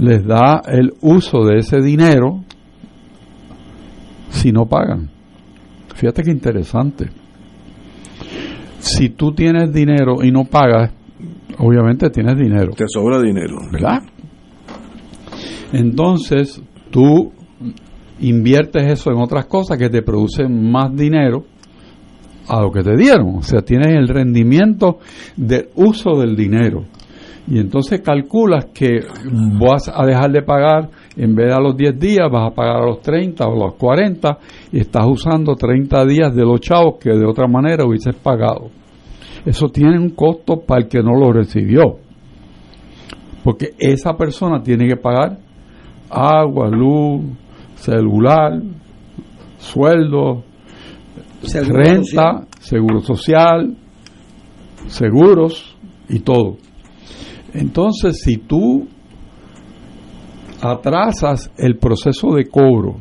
les da el uso de ese dinero si no pagan. Fíjate qué interesante. Si tú tienes dinero y no pagas, obviamente tienes dinero. Te sobra dinero. ¿verdad? Entonces, tú inviertes eso en otras cosas que te producen más dinero a lo que te dieron. O sea, tienes el rendimiento del uso del dinero. Y entonces calculas que vas a dejar de pagar, en vez de a los 10 días, vas a pagar a los 30 o a los 40 y estás usando 30 días de los chavos que de otra manera hubieses pagado. Eso tiene un costo para el que no lo recibió. Porque esa persona tiene que pagar agua, luz, celular, sueldo, Seguro renta, social. seguro social, seguros y todo. Entonces, si tú atrasas el proceso de cobro,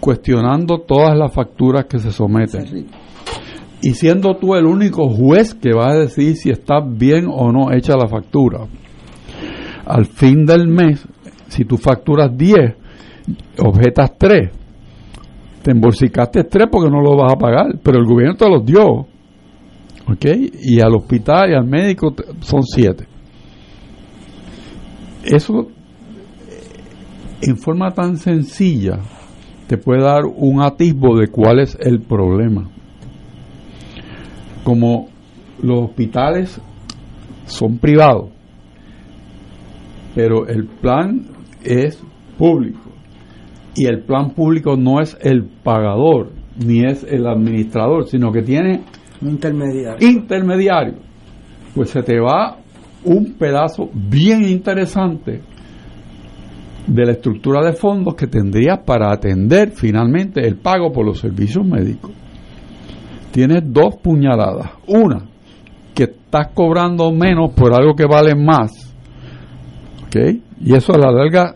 cuestionando todas las facturas que se someten, y siendo tú el único juez que va a decir si está bien o no hecha la factura, al fin del mes, si tú facturas 10, objetas 3, te embolsicaste 3 porque no lo vas a pagar, pero el gobierno te los dio, ¿ok? Y al hospital y al médico son 7. Eso, eh, en forma tan sencilla, te puede dar un atisbo de cuál es el problema. Como los hospitales son privados, pero el plan es público. Y el plan público no es el pagador, ni es el administrador, sino que tiene Un intermediario. intermediario. Pues se te va un pedazo bien interesante de la estructura de fondos que tendrías para atender finalmente el pago por los servicios médicos. Tienes dos puñaladas. Una, que estás cobrando menos por algo que vale más. ¿Ok? Y eso a la larga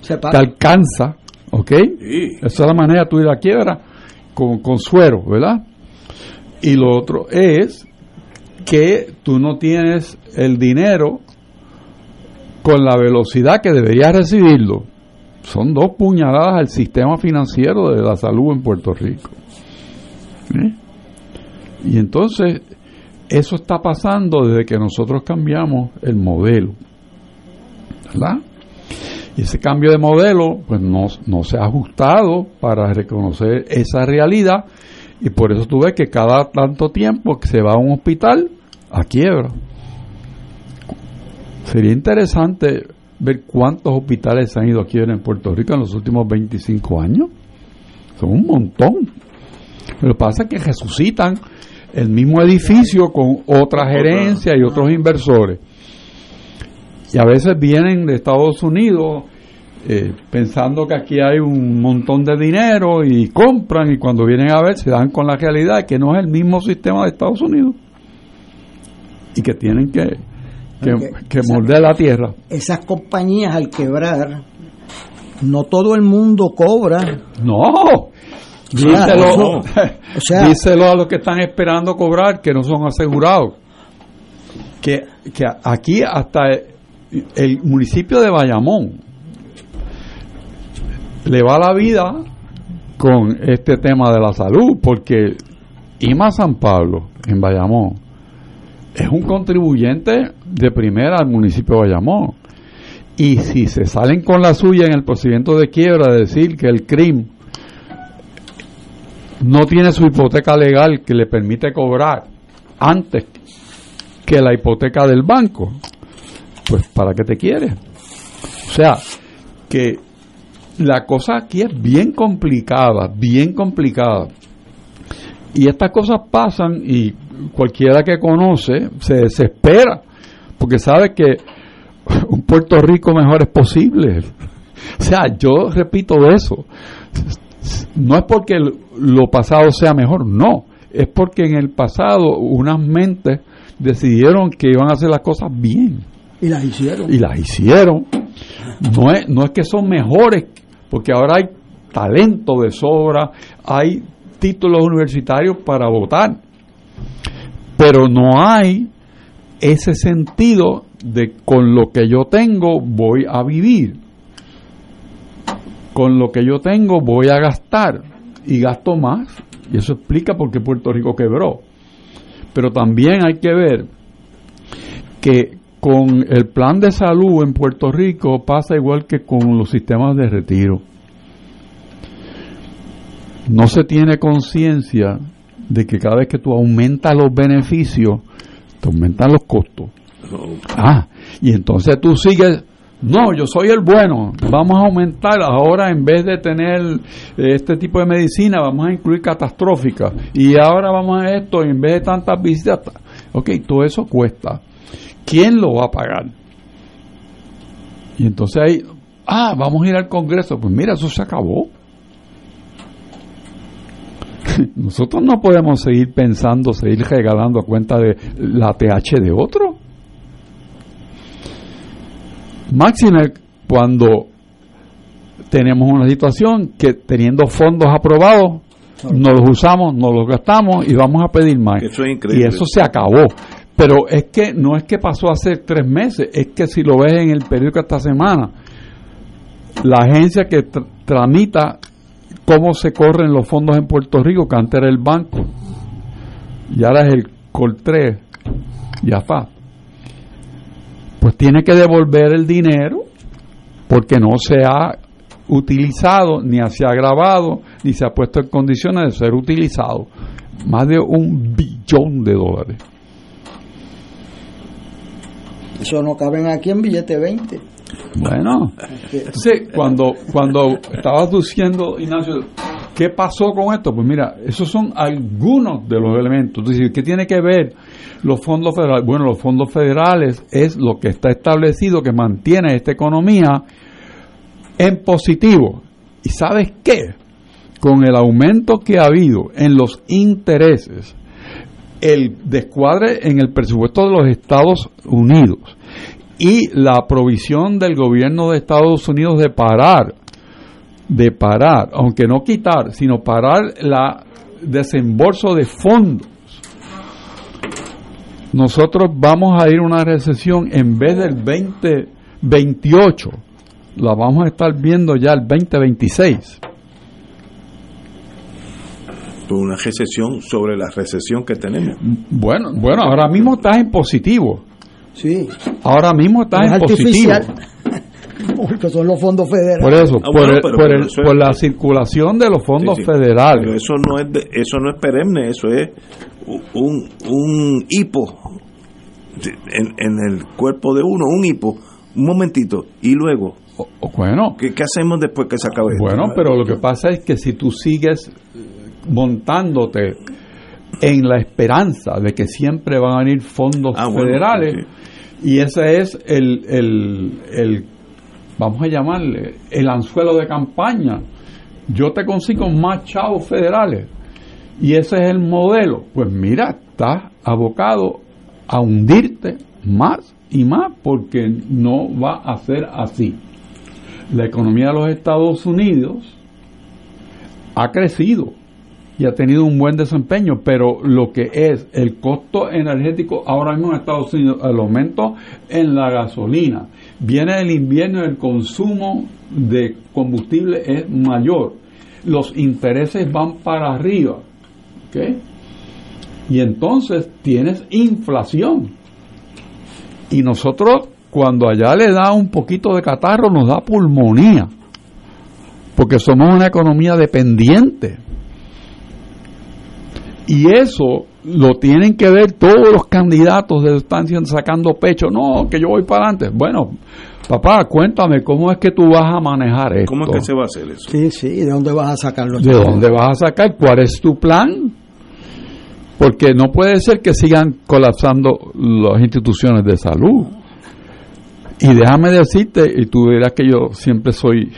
Se te alcanza. ¿Ok? Sí. Esa es la manera de tú ir a la quiebra con, con suero, ¿verdad? Y lo otro es que tú no tienes el dinero con la velocidad que deberías recibirlo. Son dos puñaladas al sistema financiero de la salud en Puerto Rico. Y entonces, eso está pasando desde que nosotros cambiamos el modelo. ¿Verdad? Y ese cambio de modelo, pues no, no se ha ajustado para reconocer esa realidad. Y por eso tú ves que cada tanto tiempo que se va a un hospital, a quiebra. Sería interesante ver cuántos hospitales se han ido a quiebra en Puerto Rico en los últimos 25 años. Son un montón. Lo que pasa es que resucitan el mismo edificio con otra gerencia y otros inversores. Y a veces vienen de Estados Unidos eh, pensando que aquí hay un montón de dinero y compran y cuando vienen a ver se dan con la realidad que no es el mismo sistema de Estados Unidos y que tienen que, que, morder la tierra. Esas compañías al quebrar, no todo el mundo cobra. No, díselo, eso- o sea- díselo a los que están esperando cobrar que no son asegurados. Que, que aquí hasta el municipio de Bayamón le va la vida con este tema de la salud, porque IMA San Pablo, en Bayamón, es un contribuyente de primera al municipio de Bayamón. Y si se salen con la suya en el procedimiento de quiebra de decir que el CRIM no tiene su hipoteca legal que le permite cobrar antes que la hipoteca del banco, pues ¿para qué te quiere? O sea, que la cosa aquí es bien complicada, bien complicada. Y estas cosas pasan y cualquiera que conoce se desespera, porque sabe que un Puerto Rico mejor es posible. O sea, yo repito eso. No es porque lo pasado sea mejor, no. Es porque en el pasado unas mentes decidieron que iban a hacer las cosas bien Y las hicieron. y las hicieron. No es, no es que son mejores, porque ahora hay talento de sobra, hay títulos universitarios para votar, pero no hay ese sentido de con lo que yo tengo voy a vivir, con lo que yo tengo voy a gastar y gasto más, y eso explica por qué Puerto Rico quebró. Pero también hay que ver que con el plan de salud en Puerto Rico pasa igual que con los sistemas de retiro. No se tiene conciencia de que cada vez que tú aumentas los beneficios, te aumentan los costos. Ah, y entonces tú sigues, no, yo soy el bueno, vamos a aumentar ahora en vez de tener eh, este tipo de medicina, vamos a incluir catastrófica. Y ahora vamos a esto, en vez de tantas visitas, ok, todo eso cuesta. ¿Quién lo va a pagar? Y entonces ahí, ah, vamos a ir al Congreso. Pues mira, eso se acabó. Nosotros no podemos seguir pensando, seguir regalando a cuenta de la TH de otro. Máxime cuando tenemos una situación que teniendo fondos aprobados, no los usamos, no los gastamos y vamos a pedir más. Eso es increíble. Y eso se acabó. Pero es que no es que pasó hace tres meses, es que si lo ves en el periódico esta semana, la agencia que tr- tramita cómo se corren los fondos en Puerto Rico, que antes era el banco, y ahora es el Coltré, ya está. Pues tiene que devolver el dinero porque no se ha utilizado, ni se ha grabado, ni se ha puesto en condiciones de ser utilizado. Más de un billón de dólares. Eso no caben aquí en billete 20. Bueno, entonces cuando, cuando estabas diciendo, Ignacio, ¿qué pasó con esto? Pues mira, esos son algunos de los elementos. Entonces, ¿qué tiene que ver los fondos federales? Bueno, los fondos federales es lo que está establecido que mantiene esta economía en positivo. ¿Y sabes qué? Con el aumento que ha habido en los intereses, el descuadre en el presupuesto de los Estados Unidos y la provisión del gobierno de Estados Unidos de parar, de parar, aunque no quitar, sino parar la desembolso de fondos. Nosotros vamos a ir a una recesión en vez del 2028, la vamos a estar viendo ya el 2026. Por una recesión sobre la recesión que tenemos. Bueno, bueno, ahora mismo estás en positivo. Sí. Ahora mismo estás No es en positivo. Porque son los fondos federales. Por eso, Ah, por, bueno, pero- por el- eso es- por la circulación de los fondos Sí, sí. federales. Pero eso no es de- eso no es perenne, eso es un, un hipo en, en el cuerpo de uno, un hipo, un momentito, y luego, O- o bueno, ¿qué, qué hacemos después que se acabe esto? Bueno, pero lo que pasa es que si tú sigues montándote en la esperanza de que siempre van a venir fondos Ah, bueno, federales, y ese es el, el, el vamos a llamarle, el anzuelo de campaña. Yo te consigo más chavos federales y ese es el modelo. Pues mira, estás abocado a hundirte más y más porque no va a ser así. La economía de los Estados Unidos ha crecido y ha tenido un buen desempeño, pero lo que es el costo energético ahora mismo en Estados Unidos, el aumento en la gasolina, viene el invierno el consumo de combustible es mayor, los intereses van para arriba, Y entonces tienes inflación. Y nosotros cuando allá le da un poquito de catarro nos da pulmonía, porque somos una economía dependiente y eso lo tienen que ver todos los candidatos de están sacando pecho. No, que yo voy para adelante. Bueno, papá, cuéntame cómo es que tú vas a manejar esto. ¿Cómo es que se va a hacer eso? Sí, sí, ¿de dónde vas a sacarlo? ¿De dónde vas a sacar? ¿Cuál es tu plan? Porque no puede ser que sigan colapsando las instituciones de salud. Y déjame decirte, y tú verás que yo siempre soy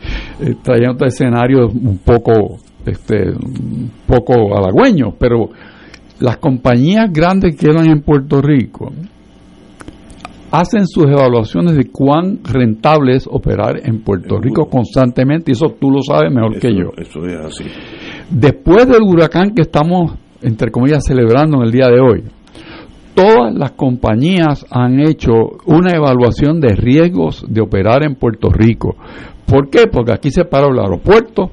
trayendo escenarios un poco este, un poco halagüeño, pero las compañías grandes que quedan en Puerto Rico hacen sus evaluaciones de cuán rentable es operar en Puerto Rico constantemente, y eso tú lo sabes mejor que yo. Eso es así. Después del huracán que estamos, entre comillas, celebrando en el día de hoy, todas las compañías han hecho una evaluación de riesgos de operar en Puerto Rico. ¿Por qué? Porque aquí se paró el aeropuerto,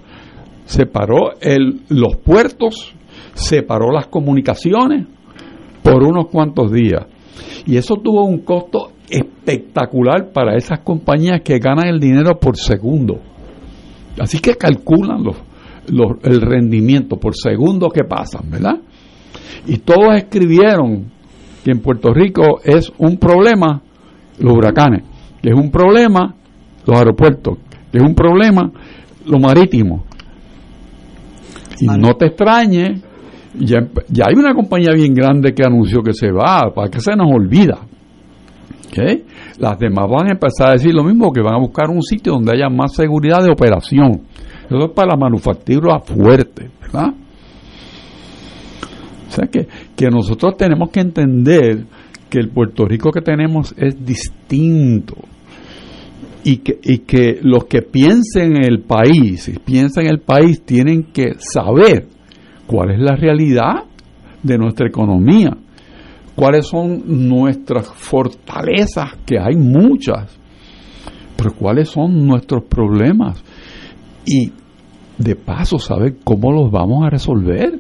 separó el, los puertos, separó las comunicaciones por unos cuantos días. Y eso tuvo un costo espectacular para esas compañías que ganan el dinero por segundo. Así que calculan los, el rendimiento por segundo que pasan, ¿verdad? Y todos escribieron que en Puerto Rico es un problema los huracanes, que es un problema los aeropuertos, que es un problema lo marítimo, y no te extrañe, ya, ya, hay una compañía bien grande que anunció que se va, para que se nos olvida. Las demás van a empezar a decir lo mismo, que van a buscar un sitio donde haya más seguridad de operación. Eso es para la manufactura fuerte, ¿verdad? O sea que, que nosotros tenemos que entender que el Puerto Rico que tenemos es distinto y que, y que los que piensen en el país, piensan en el país, tienen que saber cuál es la realidad de nuestra economía, cuáles son nuestras fortalezas, que hay muchas, pero cuáles son nuestros problemas y de paso saber cómo los vamos a resolver.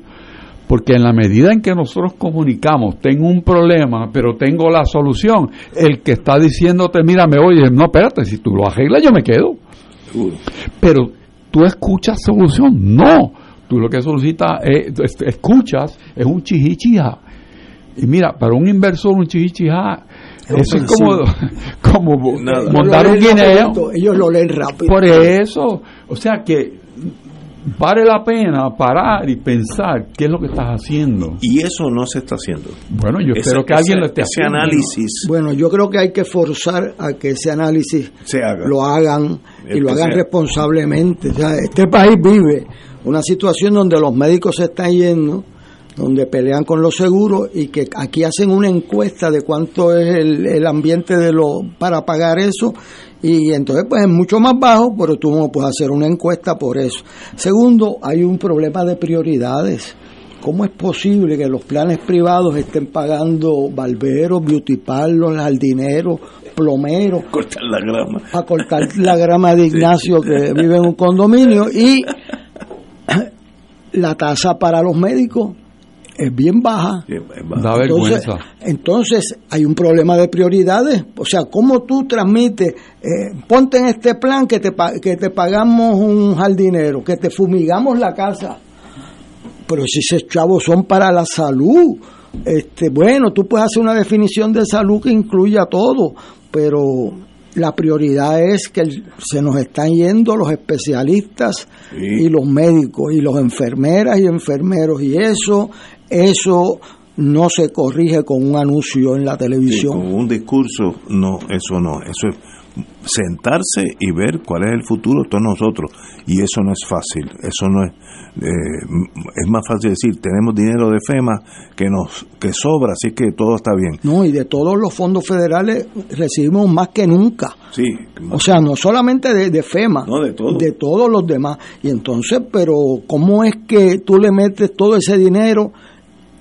Porque en la medida en que nosotros comunicamos, tengo un problema, pero tengo la solución, el que está diciéndote, mira, me oye, no, espérate, si tú lo arreglas, yo me quedo. Pero tú escuchas solución, no. Tú lo que solicitas, es, escuchas, es un chihichija. Y mira, para un inversor, un chihichija, eso es como, como montar un guineo. Ellos lo leen rápido. Por eso, o sea que vale la pena parar y pensar qué es lo que estás haciendo. Y eso no se está haciendo. Bueno, yo espero que alguien lo esté ese análisis. Bueno, yo creo que hay que forzar a que ese análisis se haga. lo hagan y lo hagan responsablemente. O sea, este país vive una situación donde los médicos se están yendo donde pelean con los seguros y que aquí hacen una encuesta de cuánto es el, el ambiente de lo para pagar eso y entonces pues es mucho más bajo, pero tú no puedes hacer una encuesta por eso. Segundo, hay un problema de prioridades. ¿Cómo es posible que los planes privados estén pagando barberos, beauty parlors, jardineros, plomeros? Cortar la grama. A cortar la grama de Ignacio que vive en un condominio y la tasa para los médicos es bien baja. Da vergüenza. Entonces, hay un problema de prioridades. O sea, ¿cómo tú transmites? Eh, ponte en este plan que te, que te pagamos un jardinero, que te fumigamos la casa. Pero si esos chavos son para la salud, este, bueno, tú puedes hacer una definición de salud que incluya todo, pero la prioridad es que se nos están yendo los especialistas y los médicos y los enfermeras y enfermeros y eso eso no se corrige con un anuncio en la televisión. con un discurso, no, eso no, eso es sentarse y ver cuál es el futuro de todos nosotros. Y eso no es fácil, eso no es... Eh, es más fácil decir, tenemos dinero de FEMA que nos que sobra, así que todo está bien. No, y de todos los fondos federales recibimos más que nunca. Sí. O sea, no solamente de, de FEMA, No, de todo. de todos los demás. Y entonces, pero ¿cómo es que tú le metes todo ese dinero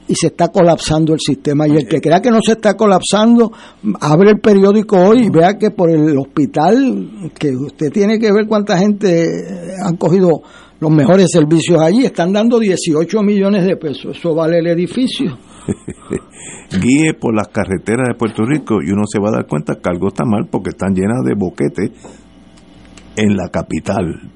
y se está colapsando el sistema? Y el que crea que no se está colapsando, abre el periódico hoy y vea que por el hospital, que usted tiene que ver cuánta gente han cogido los mejores servicios allí, están dando 18 millones de pesos. Eso vale el edificio. Guíe por las carreteras de Puerto Rico y uno se va a dar cuenta que algo está mal porque están llenas de boquetes en la capital.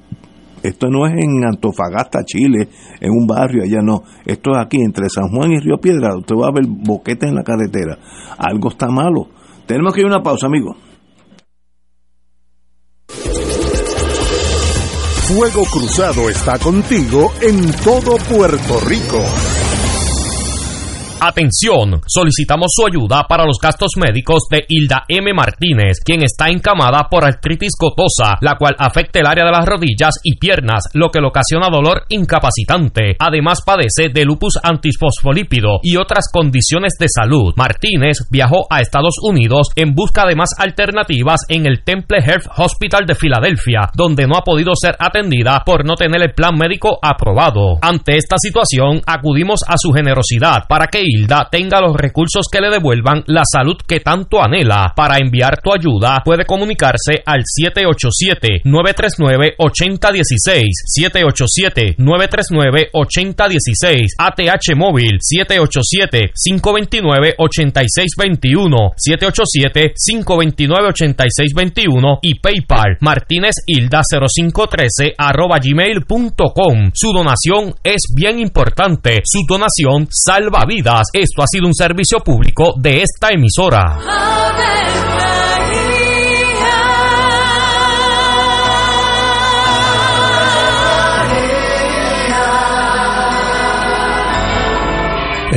Esto no es en Antofagasta, Chile, en un barrio allá, no. Esto es aquí, entre San Juan y Río Piedra. Usted va a ver boquetes en la carretera. Algo está malo. Tenemos que ir a una pausa, amigo. Fuego Cruzado está contigo en todo Puerto Rico. Atención, solicitamos su ayuda para los gastos médicos de Hilda M. Martínez, quien está encamada por artritis gotosa, la cual afecta el área de las rodillas y piernas, lo que le ocasiona dolor incapacitante. Además padece de lupus antifosfolípido y otras condiciones de salud. Martínez viajó a Estados Unidos en busca de más alternativas en el Temple Health Hospital de Filadelfia, donde no ha podido ser atendida por no tener el plan médico aprobado. Ante esta situación, acudimos a su generosidad para que Hilda tenga los recursos que le devuelvan la salud que tanto anhela. Para enviar tu ayuda, puede comunicarse al 787-939-8016, 787-939-8016, ATH móvil 787-529-8621, 787-529-8621 y PayPal Martínez Hilda 0513 arroba gmail.com. Su donación es bien importante. Su donación salva vidas. Esto ha sido un servicio público de esta emisora.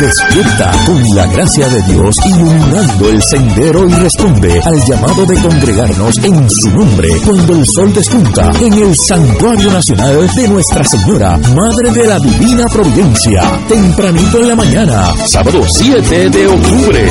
Despierta con la gracia de Dios iluminando el sendero y responde al llamado de congregarnos en su nombre cuando el sol despunta en el Santuario Nacional de Nuestra Señora, Madre de la Divina Providencia, tempranito en la mañana, sábado 7 de octubre.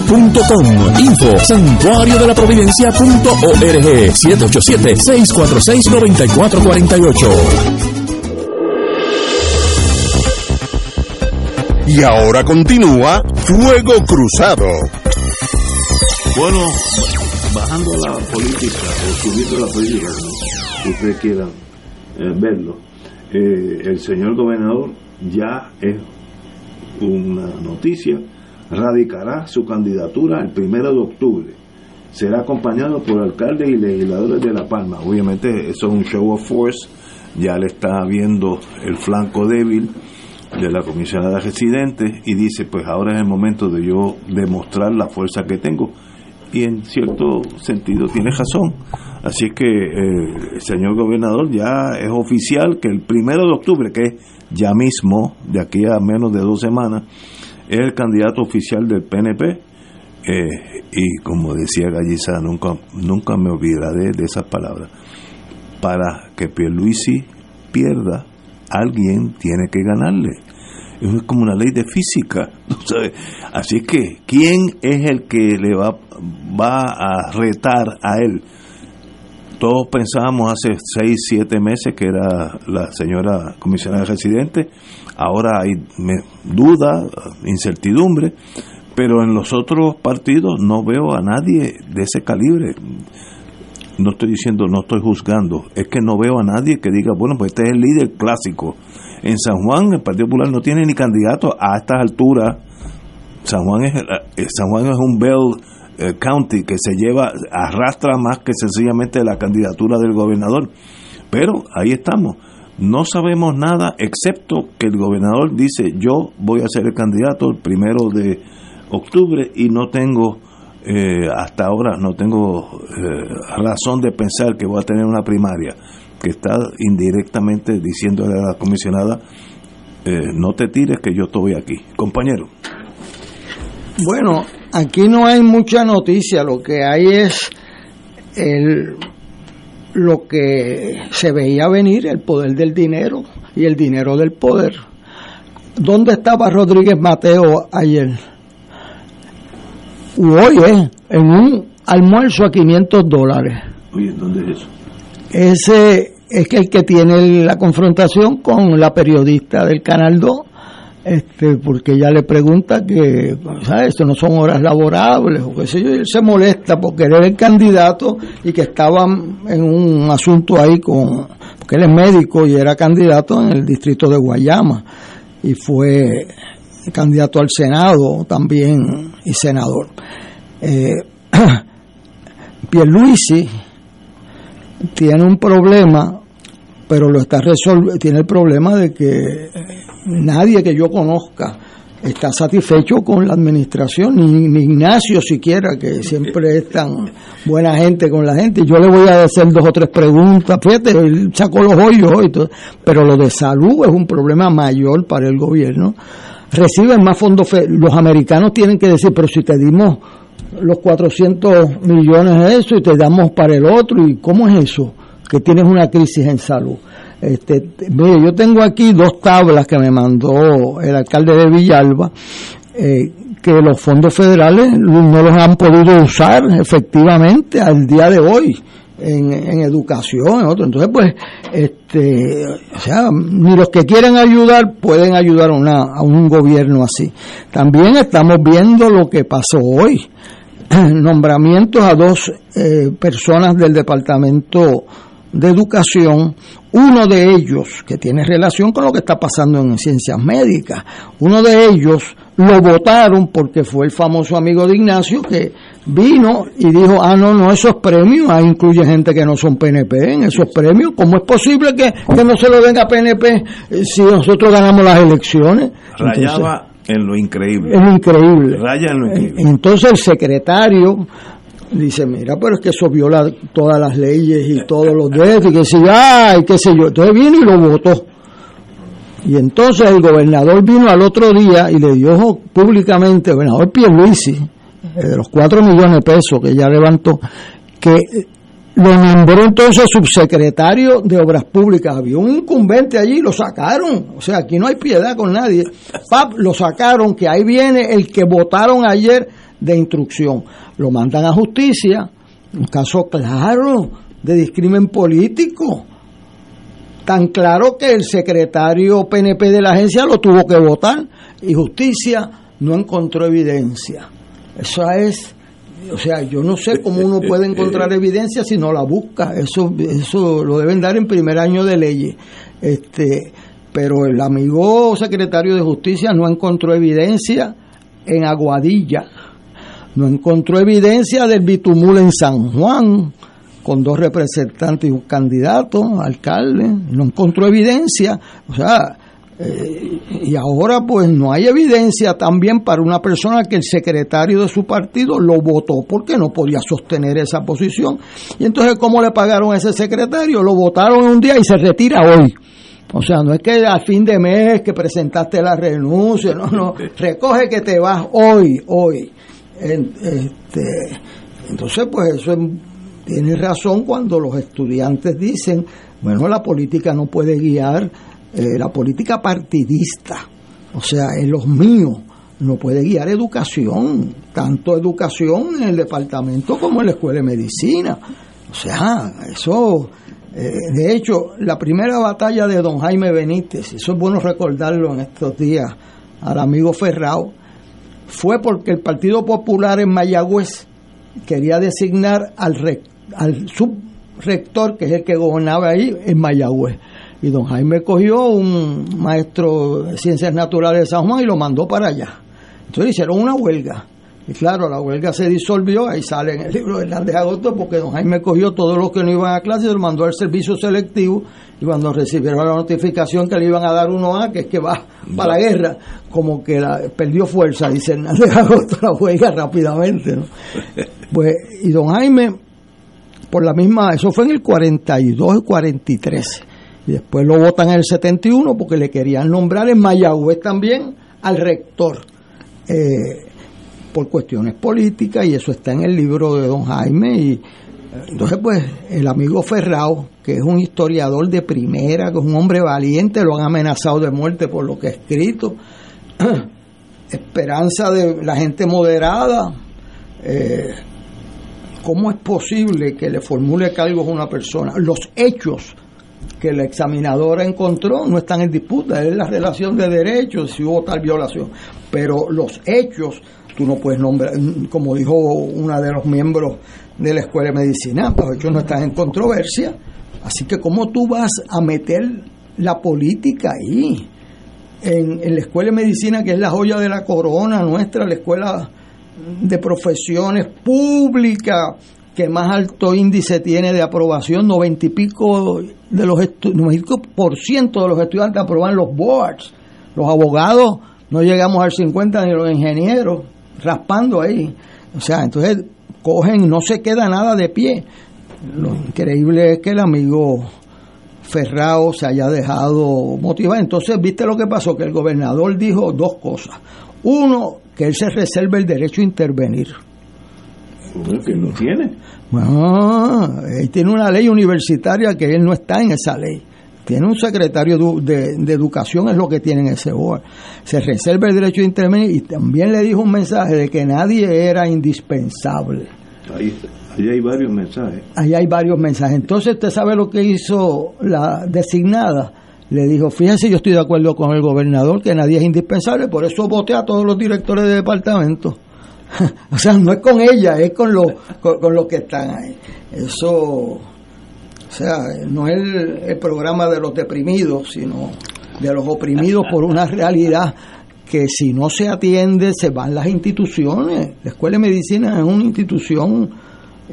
Info santuario de la providencia.org 787-646-9448. Y ahora continúa Fuego Cruzado. Bueno, bajando la política o subiendo la política, si ustedes quieran eh, verlo, eh, el señor gobernador ya es una noticia radicará su candidatura el primero de octubre. Será acompañado por alcaldes y legisladores de La Palma. Obviamente eso es un show of force, ya le está viendo el flanco débil de la comisionada residente y dice pues ahora es el momento de yo demostrar la fuerza que tengo y en cierto sentido tiene razón así que eh, señor gobernador ya es oficial que el primero de octubre que es ya mismo de aquí a menos de dos semanas es el candidato oficial del PNP eh, y como decía Galliza, nunca, nunca me olvidaré de esas palabras. Para que Pierluisi pierda, alguien tiene que ganarle. Es como una ley de física. Así que, ¿quién es el que le va, va a retar a él? Todos pensábamos hace seis, siete meses que era la señora comisionada residente, ahora hay duda, incertidumbre, pero en los otros partidos no veo a nadie de ese calibre. No estoy diciendo, no estoy juzgando, es que no veo a nadie que diga, bueno, pues este es el líder clásico. En San Juan el Partido Popular no tiene ni candidato a estas alturas. San Juan es, eh, San Juan es un Bell eh, County que se lleva, arrastra más que sencillamente la candidatura del gobernador. Pero ahí estamos. No sabemos nada excepto que el gobernador dice yo voy a ser el candidato el primero de octubre y no tengo eh, hasta ahora no tengo eh, razón de pensar que voy a tener una primaria que está indirectamente diciéndole a la comisionada no te tires que yo estoy aquí compañero. Bueno aquí no hay mucha noticia, lo que hay es el, lo que se veía venir, el poder del dinero y el dinero del poder. ¿Dónde estaba Rodríguez Mateo ayer? Hoy, ¿eh? En un almuerzo a 500 dólares. Oye, ¿dónde es eso? Ese es el que tiene la confrontación con la periodista del Canal 2 este porque ella le pregunta que ¿sabes? esto no son horas laborables o qué sé yo él se molesta porque él era el candidato y que estaba en un asunto ahí con porque él es médico y era candidato en el distrito de Guayama y fue candidato al Senado también y senador eh, Pierluisi tiene un problema pero lo está resolviendo tiene el problema de que nadie que yo conozca está satisfecho con la administración, ni, Ignacio siquiera, que siempre es tan buena gente con la gente. Yo le voy a hacer dos o tres preguntas, fíjate, él sacó los hoyos hoy, pero lo de salud es un problema mayor para el gobierno. Reciben más fondos, los americanos tienen que decir, pero si te dimos los 400 millones de eso y te damos para el otro, ¿y cómo es eso? Que tienes una crisis en salud. Este, yo tengo aquí dos tablas que me mandó el alcalde de Villalba, eh, que los fondos federales no los han podido usar efectivamente al día de hoy en, en educación, en otro. Entonces, pues, este, o sea, ni los que quieren ayudar pueden ayudar a, una, a un gobierno así. También estamos viendo lo que pasó hoy. Nombramientos a dos eh, personas del Departamento de Educación, uno de ellos que tiene relación con lo que está pasando en ciencias médicas, uno de ellos lo votaron porque fue el famoso amigo de Ignacio que vino y dijo, ah, no, no, esos premios, ahí incluye gente que no son PNP en esos premios, ¿cómo es posible que, que no se lo den a PNP eh, si nosotros ganamos las elecciones? Rayaba en lo increíble. Es increíble. Raya en lo increíble. Entonces el secretario dice, mira, pero es que eso viola todas las leyes y todos los derechos, y que yo, ay, qué sé yo. Entonces vino y lo votó. Y entonces el gobernador vino al otro día y le dio públicamente, el gobernador Pierluisi, eh, de los cuatro millones de pesos que ya levantó, que lo nombró entonces subsecretario de Obras Públicas. Había un incumbente allí, lo sacaron. O sea, aquí no hay piedad con nadie. Lo sacaron, que ahí viene el que votaron ayer de instrucción. Lo mandan a justicia, un caso claro de discrimen político. Tan claro que el secretario PNP de la agencia lo tuvo que votar y justicia no encontró evidencia. Eso es, o sea, yo no sé cómo uno puede encontrar evidencia si no la busca. Eso, eso lo deben dar en primer año de leyes. Este, pero el amigo secretario de justicia no encontró evidencia en Aguadilla no encontró evidencia del bitumul en San Juan, con dos representantes y un candidato, alcalde, no encontró evidencia, o sea, eh, y ahora pues no hay evidencia también para una persona que el secretario de su partido lo votó porque no podía sostener esa posición. Y entonces, ¿cómo le pagaron a ese secretario? Lo votaron un día y se retira hoy. O sea, no es que al fin de mes que presentaste la renuncia, no, no, recoge que te vas hoy, hoy. Este, entonces, pues eso tiene razón cuando los estudiantes dicen, bueno, la política no puede guiar, eh, la política partidista, o sea, en los míos, no puede guiar educación, tanto educación en el departamento como en la escuela de medicina. O sea, eso, eh, de hecho, la primera batalla de don Jaime Benítez, eso es bueno recordarlo en estos días al amigo Ferrao, fue porque el Partido Popular en Mayagüez quería designar al, al subrector, que es el que gobernaba ahí, en Mayagüez. Y don Jaime cogió un maestro de ciencias naturales de San Juan y lo mandó para allá. Entonces hicieron una huelga. Y claro, la huelga se disolvió, ahí sale en el libro de Hernández Agosto, porque don Jaime cogió todos los que no iban a clase y lo mandó al servicio selectivo. Y cuando recibieron la notificación que le iban a dar uno A, que es que va para la guerra, como que la, perdió fuerza, dice Hernández Agosto, la huelga rápidamente. ¿no? Pues, y don Jaime, por la misma, eso fue en el 42 y 43. Y después lo votan en el 71 porque le querían nombrar en Mayagüez también al rector. Eh, por cuestiones políticas y eso está en el libro de don Jaime y entonces pues el amigo Ferrao que es un historiador de primera que es un hombre valiente lo han amenazado de muerte por lo que ha escrito esperanza de la gente moderada eh, ¿cómo es posible que le formule cargos a una persona? los hechos que la examinadora encontró no están en disputa, es la relación de derechos, si hubo tal violación, pero los hechos tú no puedes nombrar, como dijo una de los miembros de la Escuela de Medicina, los hechos no están en controversia, así que ¿cómo tú vas a meter la política ahí? En, la Escuela de Medicina, que es la joya de la corona nuestra, la escuela de profesiones públicas que más alto índice tiene de aprobación, noventa y pico de los por ciento de los estudiantes aprueban los boards, los abogados no llegamos al 50 ni los ingenieros, raspando ahí. O sea, entonces cogen, no se queda nada de pie. Lo increíble es que el amigo Ferrao se haya dejado motivar. Entonces, ¿viste lo que pasó? Que el gobernador dijo dos cosas. Uno, que él se reserva el derecho a intervenir. que lo tiene. Bueno, él tiene una ley universitaria que él no está en esa ley. Tiene un secretario de, de, educación, es lo que tiene en ese board. Se reserva el derecho de intervenir y también le dijo un mensaje de que nadie era indispensable. Ahí, ahí hay varios mensajes. Ahí hay varios mensajes. Entonces, ¿usted sabe lo que hizo la designada? Le dijo, fíjese, yo estoy de acuerdo con el gobernador que nadie es indispensable, por eso voté a todos los directores de departamento. o sea, no es con ella, es con los con, los que están ahí. Eso, o sea, no es el, programa de los deprimidos, sino de los oprimidos por una realidad que si no se atiende se van las instituciones. La Escuela de Medicina es una institución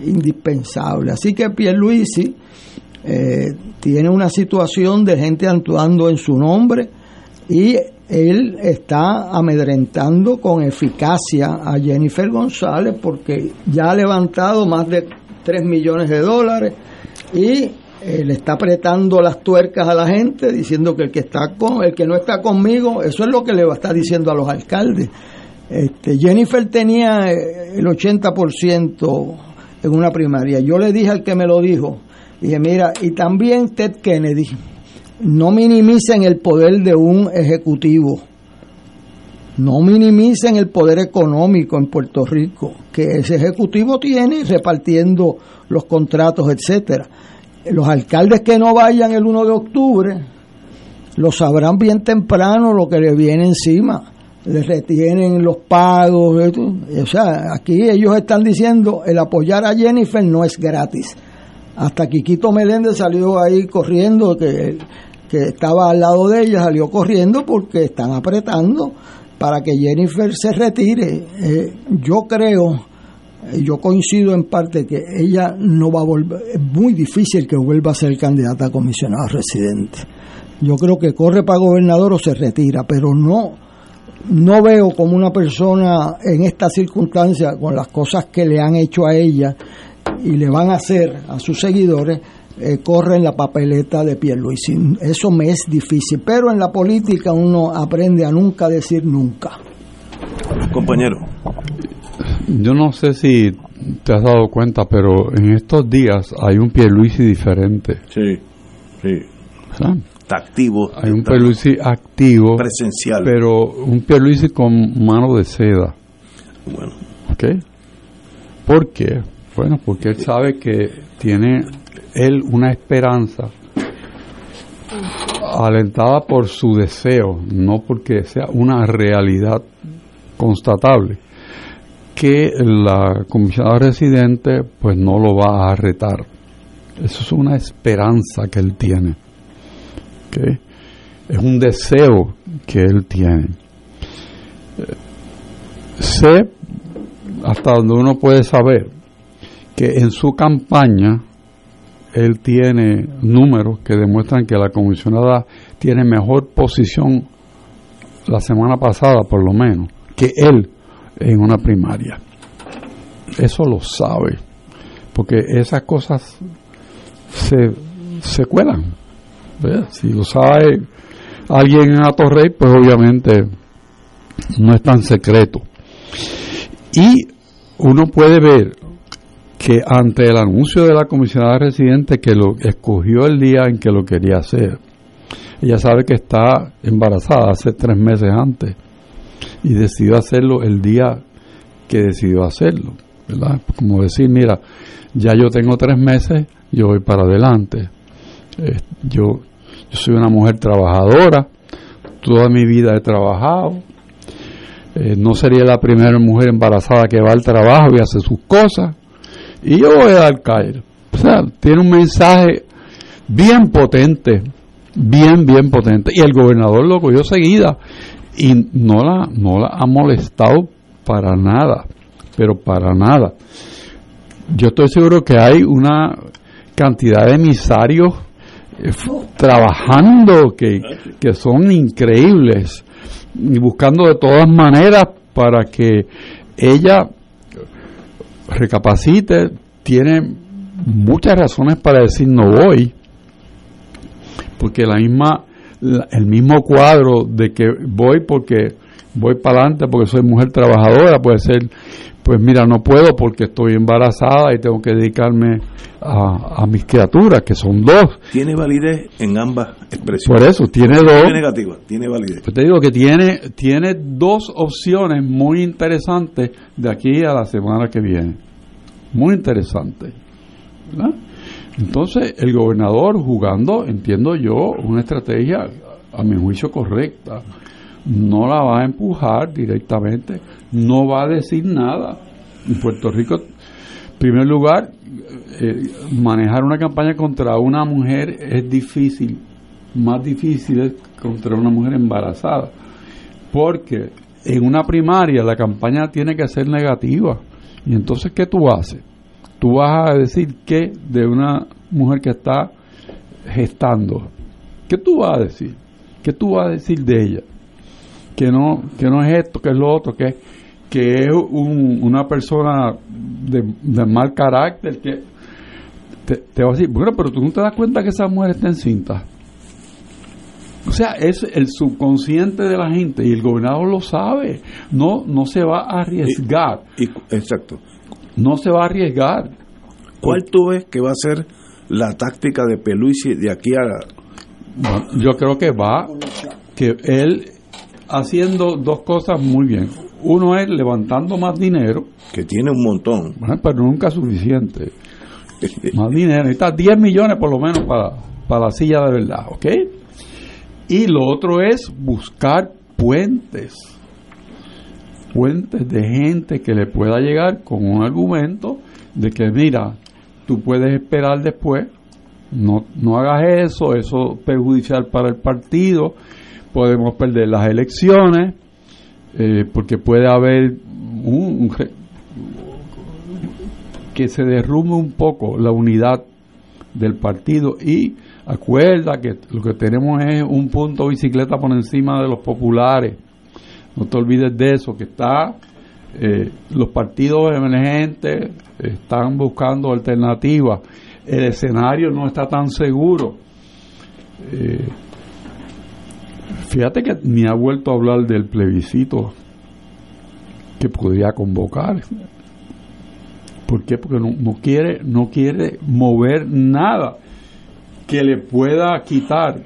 indispensable. Así que Pierluisi eh, tiene una situación de gente actuando en su nombre y él está amedrentando con eficacia a Jennifer González porque ya ha levantado más de 3 millones de dólares y eh, le está apretando las tuercas a la gente diciendo que el que está con el que no está conmigo eso es lo que le va a estar diciendo a los alcaldes. Este, Jennifer tenía eh, el 80% en una primaria. Yo le dije al que me lo dijo dije mira y también Ted Kennedy no minimicen el poder de un ejecutivo, no minimicen el poder económico en Puerto Rico que ese ejecutivo tiene repartiendo los contratos, etcétera. Los alcaldes que no vayan el 1 de octubre lo sabrán bien temprano lo que le viene encima. Les retienen los pagos. O sea, aquí ellos están diciendo el apoyar a Jennifer no es gratis. Hasta Quiquito Meléndez salió ahí corriendo que que estaba al lado de ella salió corriendo porque están apretando para que Jennifer se retire. Eh, yo creo, eh, yo coincido en parte que ella no va a volver, es muy difícil que vuelva a ser candidata a comisionada residente. Yo creo que corre para gobernador o se retira, pero no, no veo como una persona en esta circunstancia, con las cosas que le han hecho a ella y le van a hacer a sus seguidores, eh, corre en la papeleta de Pierluisi. Eso me es difícil, pero en la política uno aprende a nunca decir nunca. Compañero. Yo no sé si te has dado cuenta, pero en estos días hay un Pierluisi diferente. Sí, sí. Está activo. Hay un Pierluisi activo. Presencial. Pero un Pierluisi con mano de seda. Bueno. ¿Ok? ¿Por qué? Bueno, porque él sabe que tiene él una esperanza alentada por su deseo, no porque sea una realidad constatable, que la comisionada residente pues no lo va a retar. Eso es una esperanza que él tiene. Es un deseo que él tiene. Sé, hasta donde uno puede saber, que en su campaña él tiene números que demuestran que la comisionada tiene mejor posición la semana pasada, por lo menos, que él en una primaria. Eso lo sabe, porque esas cosas se, se cuelan. Si lo sabe alguien en Atorrey, pues obviamente no es tan secreto. Y uno puede ver que ante el anuncio de la comisionada residente que lo escogió el día en que lo quería hacer, ella sabe que está embarazada hace tres meses antes y decidió hacerlo el día que decidió hacerlo, ¿verdad? Como decir, mira, ya yo tengo tres meses, yo voy para adelante. Yo, yo soy una mujer trabajadora, toda mi vida he trabajado, eh, no sería la primera mujer embarazada que va al trabajo y hace sus cosas y yo voy a dar caer. O sea, tiene un mensaje bien potente, bien, bien potente. Y el gobernador lo cogió seguida y no la, no la ha molestado para nada, pero para nada. Yo estoy seguro que hay una cantidad de emisarios eh, trabajando que, que son increíbles y buscando de todas maneras para que ella recapacite, tiene muchas razones para decir no voy, porque la misma, el mismo cuadro de que voy porque voy para adelante porque soy mujer trabajadora, puede ser pues mira, no puedo porque estoy embarazada y tengo que dedicarme a, a mis criaturas, que son dos. Tiene validez en ambas expresiones. Por eso, tiene dos. Tiene negativa, tiene validez. Pues te digo que tiene, tiene dos opciones muy interesantes de aquí a la semana que viene. Muy interesante. ¿verdad? Entonces, el gobernador jugando, entiendo yo, una estrategia, a mi juicio, correcta. No la va a empujar directamente, no va a decir nada. En Puerto Rico, en primer lugar, eh, manejar una campaña contra una mujer es difícil, más difícil es contra una mujer embarazada, porque en una primaria la campaña tiene que ser negativa. Y entonces, ¿qué tú haces? Tú vas a decir qué de una mujer que está gestando. ¿Qué tú vas a decir? ¿Qué tú vas a decir de ella? Que no, que no es esto, que es lo otro, que, que es un- una persona de, de mal carácter, que te, te va a decir, bueno, pero tú no te das cuenta que esa mujer está encinta. O sea, es el subconsciente de la gente y el gobernador lo sabe. No, no se va a arriesgar. exacto. No se va a arriesgar. ¿Cuál tú ves que va a ser la táctica de Peluisi de aquí a... Yo creo que va, que él haciendo dos cosas muy bien. Uno es levantando más dinero. Que tiene un montón. Bueno, pero nunca suficiente. más dinero. Necesita 10 millones por lo menos para, para la silla de verdad, ¿ok? Y lo otro es buscar puentes. Puentes de gente que le pueda llegar con un argumento de que, mira, tú puedes esperar después, no, no hagas eso, eso es perjudicial para el partido, podemos perder las elecciones, eh, porque puede haber un, que se derrumbe un poco la unidad del partido. Y acuerda que lo que tenemos es un punto bicicleta por encima de los populares. No te olvides de eso que está eh, los partidos emergentes están buscando alternativas. El escenario no está tan seguro. Eh, fíjate que ni ha vuelto a hablar del plebiscito que podría convocar ¿Por qué? Porque no, quiere, no quiere mover nada que le pueda quitar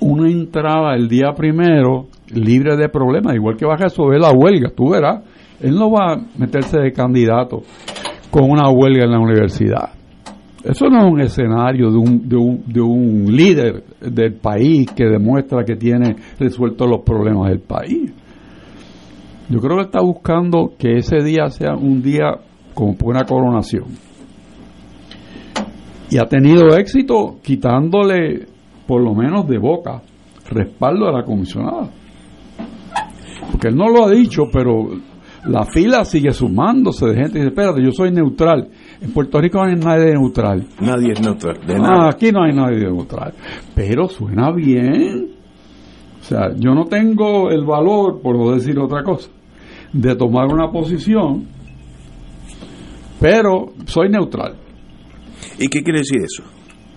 una entrada el día primero libre de problemas, igual que va a resolver la huelga, tú verás. Él no va a meterse de candidato con una huelga en la universidad. Eso no es un escenario de un, de un, de un líder del país que demuestra que tiene resueltos los problemas del país. Yo creo que está buscando que ese día sea un día como una coronación. Y ha tenido éxito quitándole, por lo menos de boca, respaldo a la comisionada. Porque él no lo ha dicho, pero la fila sigue sumándose de gente que dice, espérate, yo soy neutral. En Puerto Rico no hay nadie neutral. Nadie es neutral, de Ah, nada. aquí no hay nadie neutral. Pero suena bien. O sea, yo no tengo el valor, por no decir otra cosa, de tomar una posición, pero soy neutral. ¿Y qué quiere decir eso?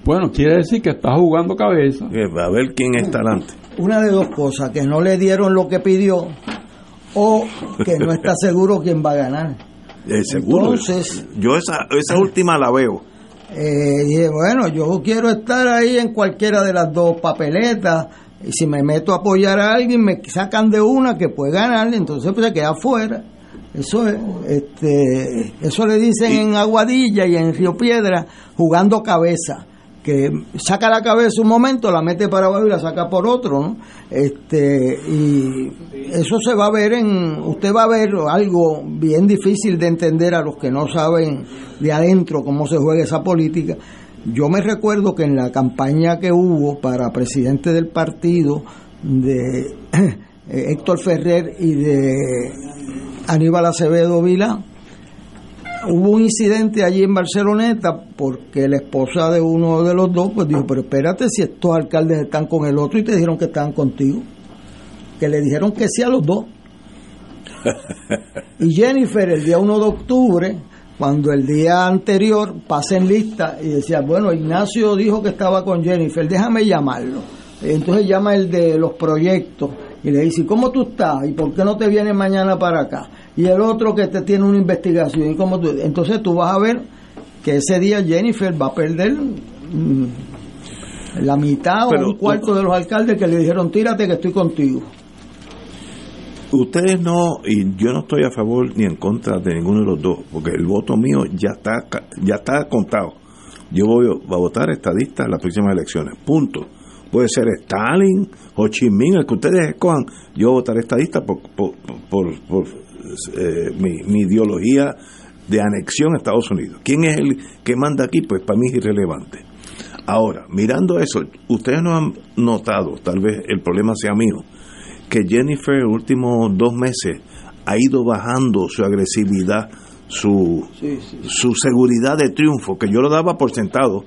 Bueno, quiere decir que está jugando cabeza. a ver quién está adelante. Una de dos cosas, que no le dieron lo que pidió o que no está seguro quién va a ganar. Eh, seguro. Entonces- yo esa, esa última la veo. Eh, dije, bueno, yo quiero estar ahí en cualquiera de las dos papeletas. Y si me meto a apoyar a alguien, me sacan de una que puede ganar, entonces pues se queda afuera. Eso es, este, eso le dicen en Aguadilla y en Río Piedra, jugando cabeza. Que saca la cabeza un momento, la mete para abajo y la saca por otro, ¿no? Este, y eso se va a ver en, usted va a ver algo bien difícil de entender a los que no saben de adentro cómo se juega esa política. Yo me recuerdo que en la campaña que hubo para presidente del partido de Héctor Ferrer y de Aníbal Acevedo Vila, hubo un incidente allí en Barceloneta porque la esposa de uno de los dos pues dijo, pero espérate si estos alcaldes están con el otro y te dijeron que estaban contigo. Que le dijeron que sí a los dos. Y Jennifer el día 1 de octubre, cuando el día anterior pasa en lista y decía, bueno, Ignacio dijo que estaba con Jennifer, déjame llamarlo. Entonces llama el de los proyectos y le dice, ¿cómo tú estás? ¿Y por qué no te vienes mañana para acá? Y el otro que te tiene una investigación. ¿y cómo tú? Entonces tú vas a ver que ese día Jennifer va a perder mm, la mitad o un cuarto de los alcaldes que le dijeron, tírate que estoy contigo. Ustedes no, y yo no estoy a favor ni en contra de ninguno de los dos, porque el voto mío ya está, ya está contado. Yo voy a votar estadista en las próximas elecciones, punto. Puede ser Stalin, Ho Chi Minh, el que ustedes escojan. Yo votaré estadista por, por, por, por eh, mi, mi ideología de anexión a Estados Unidos. ¿Quién es el que manda aquí? Pues para mí es irrelevante. Ahora, mirando eso, ustedes no han notado, tal vez el problema sea mío, que Jennifer en los últimos dos meses ha ido bajando su agresividad, su, su seguridad de triunfo, que yo lo daba por sentado.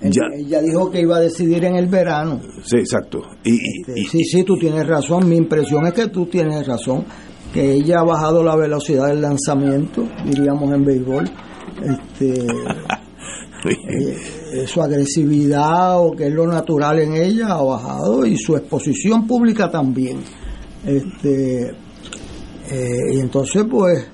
Ya. Ella dijo que iba a decidir en el verano. Sí, exacto. Y, este, sí, sí, tú tienes razón. Mi impresión es que tú tienes razón, que ella ha bajado la velocidad del lanzamiento, diríamos en béisbol. Este, eh, su agresividad o que es lo natural en ella ha bajado y su exposición pública también. Este, eh, y entonces, pues,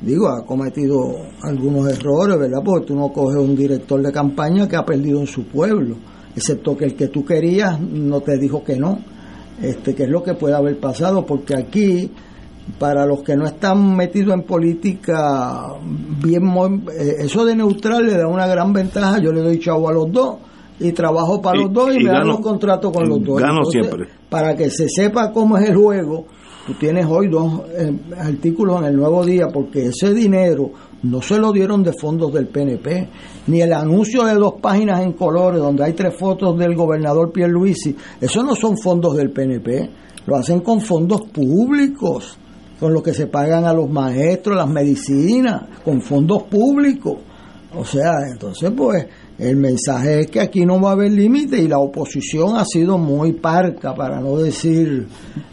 digo, ha cometido algunos errores, ¿verdad? Porque tú no coges un director de campaña que ha perdido en su pueblo, excepto que el que tú querías no te dijo que no. Este, que es lo que puede haber pasado, porque aquí para los que no están metidos en política, bien eh, eso de neutral le da una gran ventaja. Yo le doy chavo a los dos y trabajo para los dos y, me dan los contratos con los dos. Gano siempre. Para que se sepa cómo es el juego, tú tienes hoy dos eh, artículos en el Nuevo Día porque ese dinero no se lo dieron de fondos del PNP, ni el anuncio de dos páginas en colores donde hay tres fotos del gobernador Pierluisi, eso no son fondos del PNP, lo hacen con fondos públicos con lo que se pagan a los maestros, las medicinas, con fondos públicos. O sea, entonces pues el mensaje es que aquí no va a haber límite y la oposición ha sido muy parca, para no decir...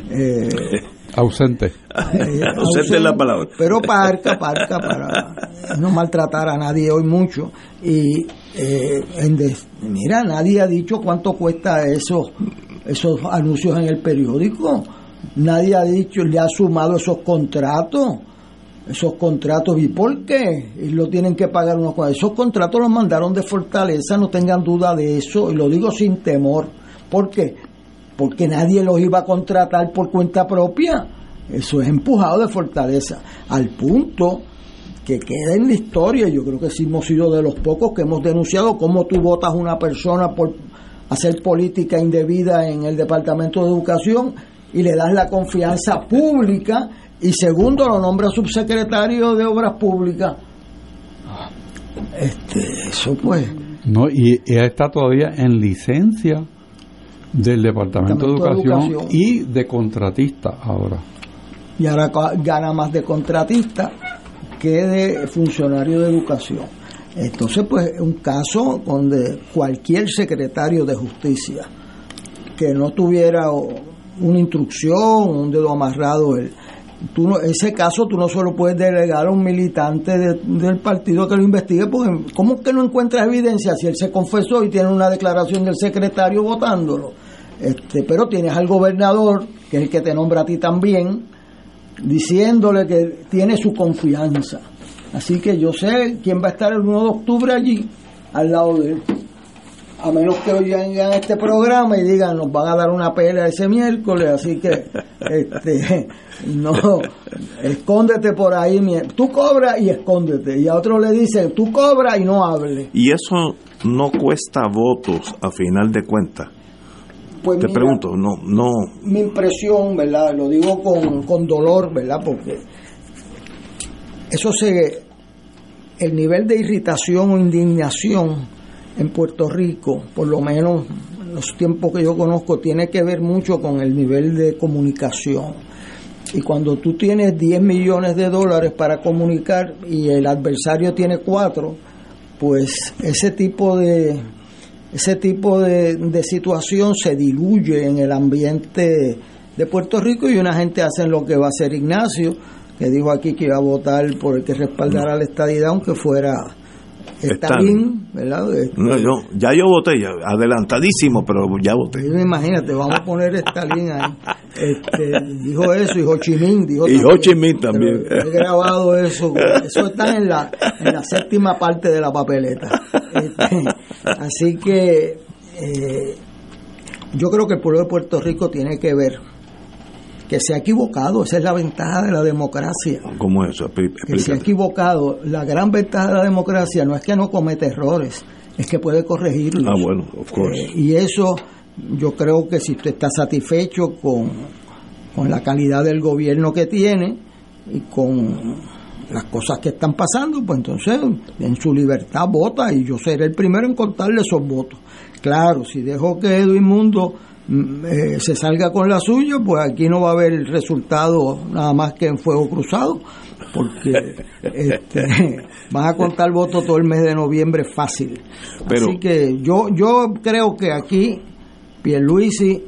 Eh, ausente. Eh, ausente es la palabra. Pero parca, parca, para no maltratar a nadie hoy mucho. Y eh, mira, nadie ha dicho cuánto cuesta esos, esos anuncios en el periódico Nadie ha dicho, le ha sumado esos contratos. Esos contratos, ¿y por qué? Y lo tienen que pagar unos cuantos. Esos contratos los mandaron de Fortaleza, no tengan duda de eso, y lo digo sin temor. ¿Por qué? Porque nadie los iba a contratar por cuenta propia. Eso es empujado de Fortaleza. Al punto que queda en la historia, yo creo que sí hemos sido de los pocos que hemos denunciado cómo tú votas una persona por hacer política indebida en el Departamento de Educación y le das la confianza pública y segundo lo nombra subsecretario de Obras Públicas. Este, eso pues. No, y, está todavía en licencia del Departamento, de, Educación y de contratista ahora. Y ahora gana más de contratista que de funcionario de educación. Entonces, pues, un caso donde cualquier secretario de justicia que no tuviera una instrucción, un dedo amarrado. El, tú no, ese caso tú no solo puedes delegar a un militante del partido que lo investigue, porque ¿cómo que no encuentras evidencia si él se confesó y tiene una declaración del secretario votándolo? Este, pero tienes al gobernador, que es el que te nombra a ti también, diciéndole que tiene su confianza. Así que yo sé quién va a estar el 1 de octubre allí, al lado de él a menos que oigan este programa y digan nos van a dar una pelea ese miércoles, así que este no escóndete por ahí, tú cobras y escóndete, y a otro le dice tú cobras y no hables. Y eso no cuesta votos a final de cuentas. Pues Te pregunto, no, no. Mi impresión, ¿verdad? Lo digo con, con dolor, ¿verdad? Porque eso se, el nivel de irritación o indignación en Puerto Rico, por lo menos en los tiempos que yo conozco, tiene que ver mucho con el nivel de comunicación. Y cuando tú tienes 10 millones de dólares para comunicar y el adversario tiene 4, pues ese tipo de ese tipo de, de situación se diluye en el ambiente de Puerto Rico y una gente hace lo que va a hacer Ignacio, que dijo aquí que iba a votar por el que respaldara la estadidad, aunque fuera Stalin, ¿verdad? No, yo, ya yo voté, ya, adelantadísimo, pero ya voté. Imagínate, vamos a poner Stalin ahí. Este, dijo eso, y Ho Chi Minh dijo Y Ho Chi Minh también. He grabado eso, eso está en la, en la séptima parte de la papeleta. Este, así que eh, yo creo que el pueblo de Puerto Rico tiene que ver que se ha equivocado, esa es la ventaja de la democracia. ¿Cómo es eso? Que se ha equivocado. La gran ventaja de la democracia no es que no comete errores, es que puede corregirlos. Ah, bueno, of course. Eh, y eso yo creo que si usted está satisfecho con, con la calidad del gobierno que tiene y con las cosas que están pasando, pues entonces en su libertad vota y yo seré el primero en contarle esos votos. Claro, si dejo que Edwin Mundo eh, se salga con la suya, pues aquí no va a haber el resultado nada más que en fuego cruzado, porque este, van a contar votos todo el mes de noviembre fácil. Así que yo, yo creo que aquí Pierluisi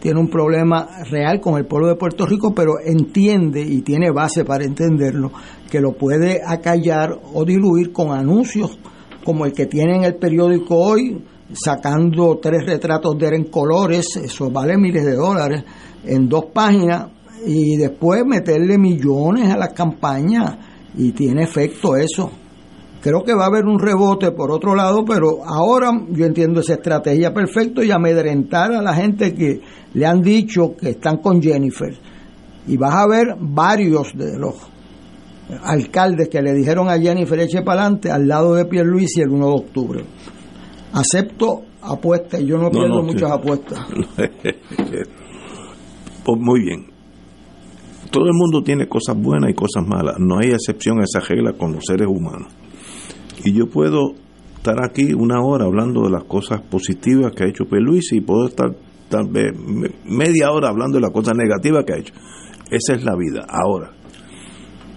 tiene un problema real con el pueblo de Puerto Rico, pero entiende y tiene base para entenderlo, que lo puede acallar o diluir con anuncios como el que tiene en el periódico hoy, sacando tres retratos de él en colores, eso vale miles de dólares, en dos páginas, y después meterle millones a las campañas, y tiene efecto eso. Creo que va a haber un rebote por otro lado, pero ahora yo entiendo esa estrategia perfecto y amedrentar a la gente que le han dicho que están con Jennifer. Y vas a ver varios de los alcaldes que le dijeron a Jennifer eche para adelante al lado de Pierluisi el 1 de octubre. Acepto apuestas, yo no, No, pierdo no, muchas sí. apuestas. Pues muy bien. Todo el mundo tiene cosas buenas y cosas malas. No hay excepción a esa regla con los seres humanos. Y yo puedo estar aquí una hora hablando de las cosas positivas que ha hecho Luis y puedo estar tal vez me- media hora hablando de las cosas negativas que ha hecho. Esa es la vida. Ahora,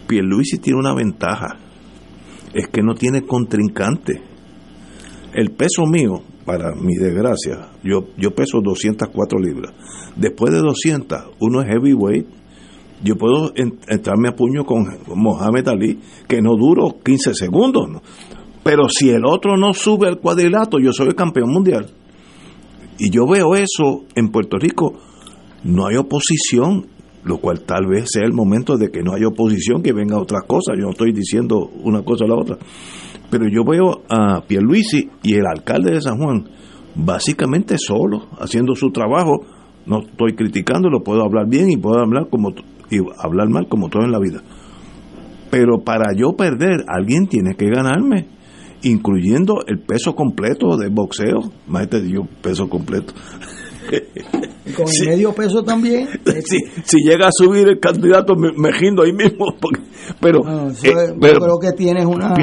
Pierluisi tiene una ventaja. Es que no tiene contrincante. El peso mío, para mi desgracia, yo, yo peso 204 libras. Después de 200, uno es heavyweight. Yo puedo en- entrarme a puño con Mohamed Ali, que no duro 15 segundos. Pero si el otro no sube al cuadrilátero, yo soy el campeón mundial. Y yo veo eso en Puerto Rico. No hay oposición, lo cual tal vez sea el momento de que no haya oposición, que venga otras cosas. Yo no estoy diciendo una cosa o la otra. Pero yo veo a Pierluisi y el alcalde de San Juan básicamente solo, haciendo su trabajo. No estoy criticándolo, puedo hablar bien y puedo hablar como y hablar mal como todo en la vida. Pero para yo perder, alguien tiene que ganarme, incluyendo el peso completo de boxeo. Imagínate yo, peso completo. Y con el medio peso también. si, si llega a subir el candidato, me, me ahí mismo. porque- pero, No, eso eh, yo pero creo que tienes una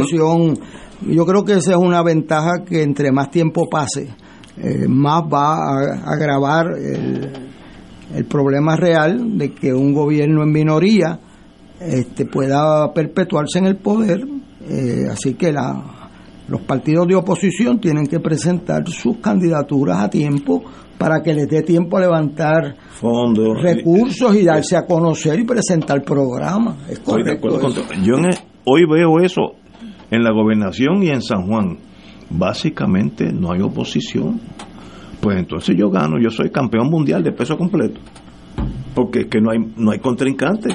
expresión, yo creo que esa es una ventaja que entre más tiempo pase, eh, más va a agravar el, el problema real de que un gobierno en minoría este, pueda perpetuarse en el poder. eh, así que la, los partidos de oposición tienen que presentar sus candidaturas a tiempo para que les dé tiempo a levantar fondos. recursos y darse a conocer y presentar programas. Es Estoy de correcto. acuerdo eso. con- Yo en el- hoy veo eso en la gobernación y en San Juan. Básicamente no hay oposición. Pues entonces yo gano, yo soy campeón mundial de peso completo. Porque es que no hay, no hay contrincante.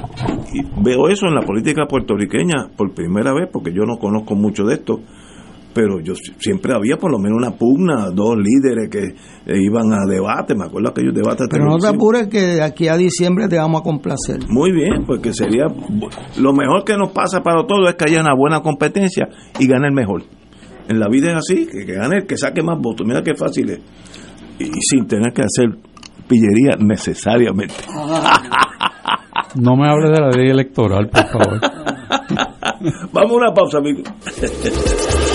Y veo eso en la política puertorriqueña por primera vez, porque yo no conozco mucho de esto. Pero yo si- siempre había por lo menos una pugna, dos líderes que eh, iban a debate. Me acuerdo aquellos debates Pero no te apures que de aquí a diciembre te vamos a complacer. Muy bien, porque sería bu- lo mejor que nos pasa para todos es que haya una buena competencia y gane el mejor. En la vida es así, que, que gane el que saque más votos. Mira qué fácil es. Y, y sin tener que hacer pillería necesariamente. No me hables de la ley electoral, por favor. Vamos a una pausa, amigo.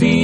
see.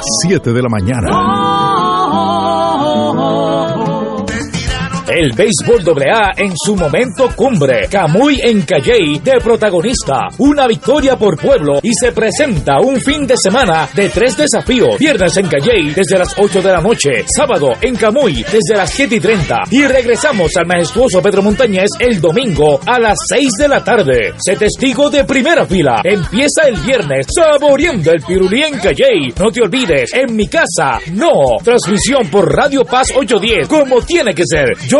las 7 de la mañana. El béisbol AA en su momento cumbre. Camuy en Calley de protagonista. Una victoria por pueblo y se presenta un fin de semana de tres desafíos. Viernes en Calley desde las 8 de la noche. Sábado en Camuy desde las 7 y 30. Y regresamos al majestuoso Pedro Montañez el domingo a las 6 de la tarde. Se testigo de primera fila. Empieza el viernes saboreando el pirulí en Calley. No te olvides, en mi casa, no. Transmisión por Radio Paz 810 como tiene que ser. Yo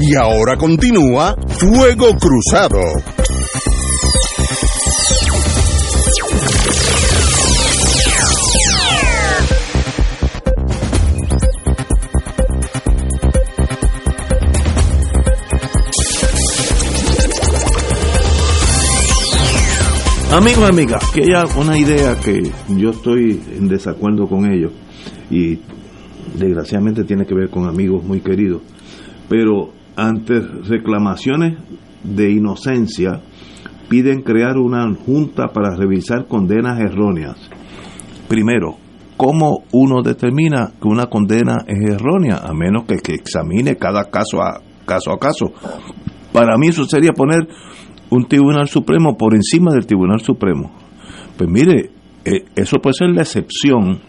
Y ahora continúa Fuego Cruzado. Amigos, amigas, que haya una idea que yo estoy en desacuerdo con ellos y desgraciadamente tiene que ver con amigos muy queridos, pero ante reclamaciones de inocencia, piden crear una junta para revisar condenas erróneas. Primero, ¿cómo uno determina que una condena es errónea? A menos que, que examine cada caso a caso a caso. Para mí eso sería poner un Tribunal Supremo por encima del Tribunal Supremo. Pues mire, eh, eso puede ser la excepción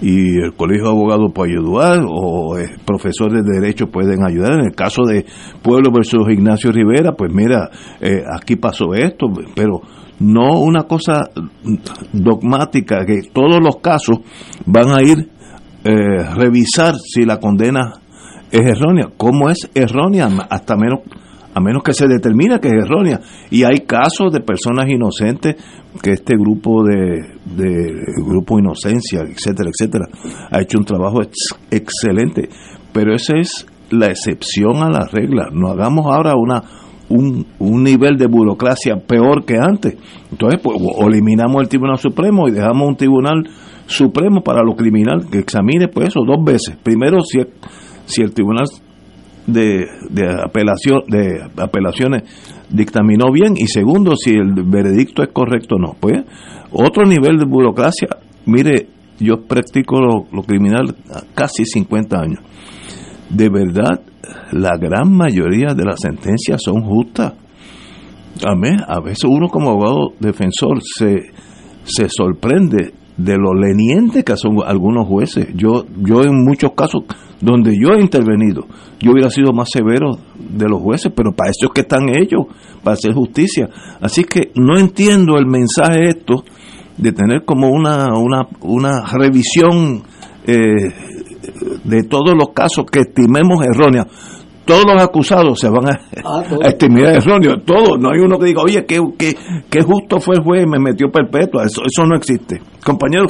y el Colegio de Abogados puede ayudar o eh, profesores de Derecho pueden ayudar. En el caso de Pueblo versus Ignacio Rivera, pues mira, eh, aquí pasó esto, pero no una cosa dogmática, que todos los casos van a ir eh, revisar si la condena es errónea. ¿Cómo es errónea? Hasta menos a menos que se determine que es errónea. Y hay casos de personas inocentes que este grupo de, de grupo Inocencia, etcétera, etcétera, ha hecho un trabajo excelente. Pero esa es la excepción a la regla. No hagamos ahora una un, un nivel de burocracia peor que antes. Entonces, pues, eliminamos el Tribunal Supremo y dejamos un Tribunal Supremo para lo criminal que examine pues eso dos veces. Primero, si, si el Tribunal de, de, apelación, de apelaciones dictaminó bien y segundo, si el veredicto es correcto o no. Pues otro nivel de burocracia, mire, yo practico lo, criminal casi 50 años. De verdad, la gran mayoría de las sentencias son justas. A, mí, a veces uno como abogado defensor se, se sorprende de lo leniente que son algunos jueces. Yo, yo en muchos casos donde yo he intervenido, yo hubiera sido más severo de los jueces, pero para eso es que están ellos, para hacer justicia. Así que no entiendo el mensaje esto de tener como una, una, una revisión eh, de todos los casos que estimemos erróneos. Todos los acusados se van a, Ah, a estimar erróneos, todos. No hay uno que diga, oye, qué, qué, qué justo fue el juez, me metió perpetua. Eso, eso no existe. Compañero,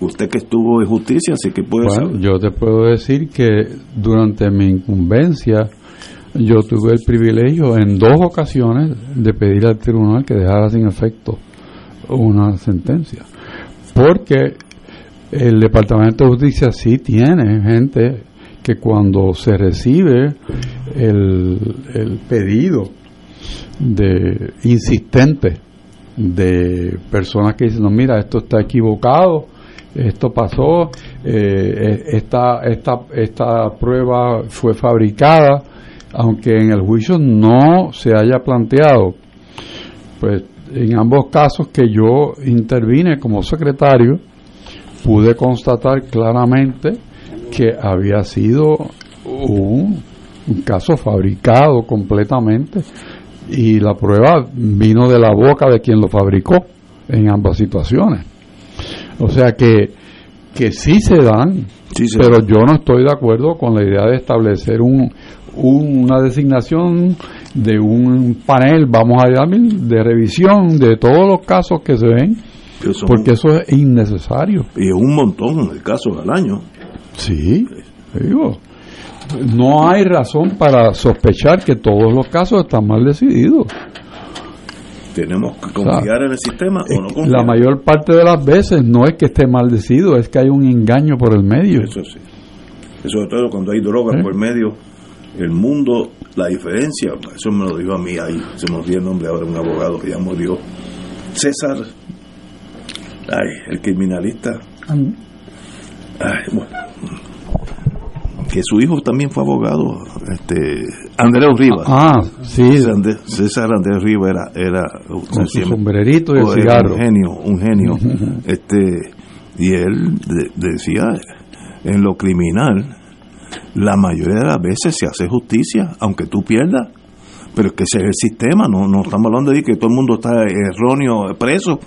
usted que estuvo en justicia, así que puede Bueno, saber. yo te puedo decir que durante mi incumbencia yo tuve el privilegio en dos ocasiones de pedir al tribunal que dejara sin efecto una sentencia. Porque el Departamento de Justicia sí tiene gente que cuando se recibe el, el pedido de insistente de personas que dicen, no, mira, esto está equivocado, esto pasó, eh, esta, esta, esta prueba fue fabricada, aunque en el juicio no se haya planteado, pues en ambos casos que yo intervine como secretario, pude constatar claramente que había sido un, un caso fabricado completamente y la prueba vino de la boca de quien lo fabricó en ambas situaciones. O sea que, que sí se dan, pero yo no estoy de acuerdo con la idea de establecer un, un- una designación de un panel, vamos a llamar, de revisión de todos los casos que se ven, porque eso es innecesario. Y es un montón de casos al año. Sí, digo, no hay razón para sospechar que todos los casos están mal decididos. Tenemos que confiar en el sistema o no confiar. La mayor parte de las veces no es que esté mal decidido, es que hay un engaño por el medio. Eso sí. Y sobre todo cuando hay drogas ¿Eh? por medio, el mundo, la diferencia, eso me lo dijo a mí ahí, se me olvidó el nombre ahora, un abogado que ya murió. César, ay, el criminalista, ay, bueno, que su hijo también fue abogado, este, Andrés Rivas. Ah, sí. César Andrés, César Andrés Rivas era, era Con su sombrerito y el Oh, cigarro. un genio, un genio. este, y él de- decía, en lo criminal, la mayoría de las veces se hace justicia, aunque tú pierdas. Pero es que ese es el sistema, no, no estamos hablando de que todo el mundo está erróneo, preso.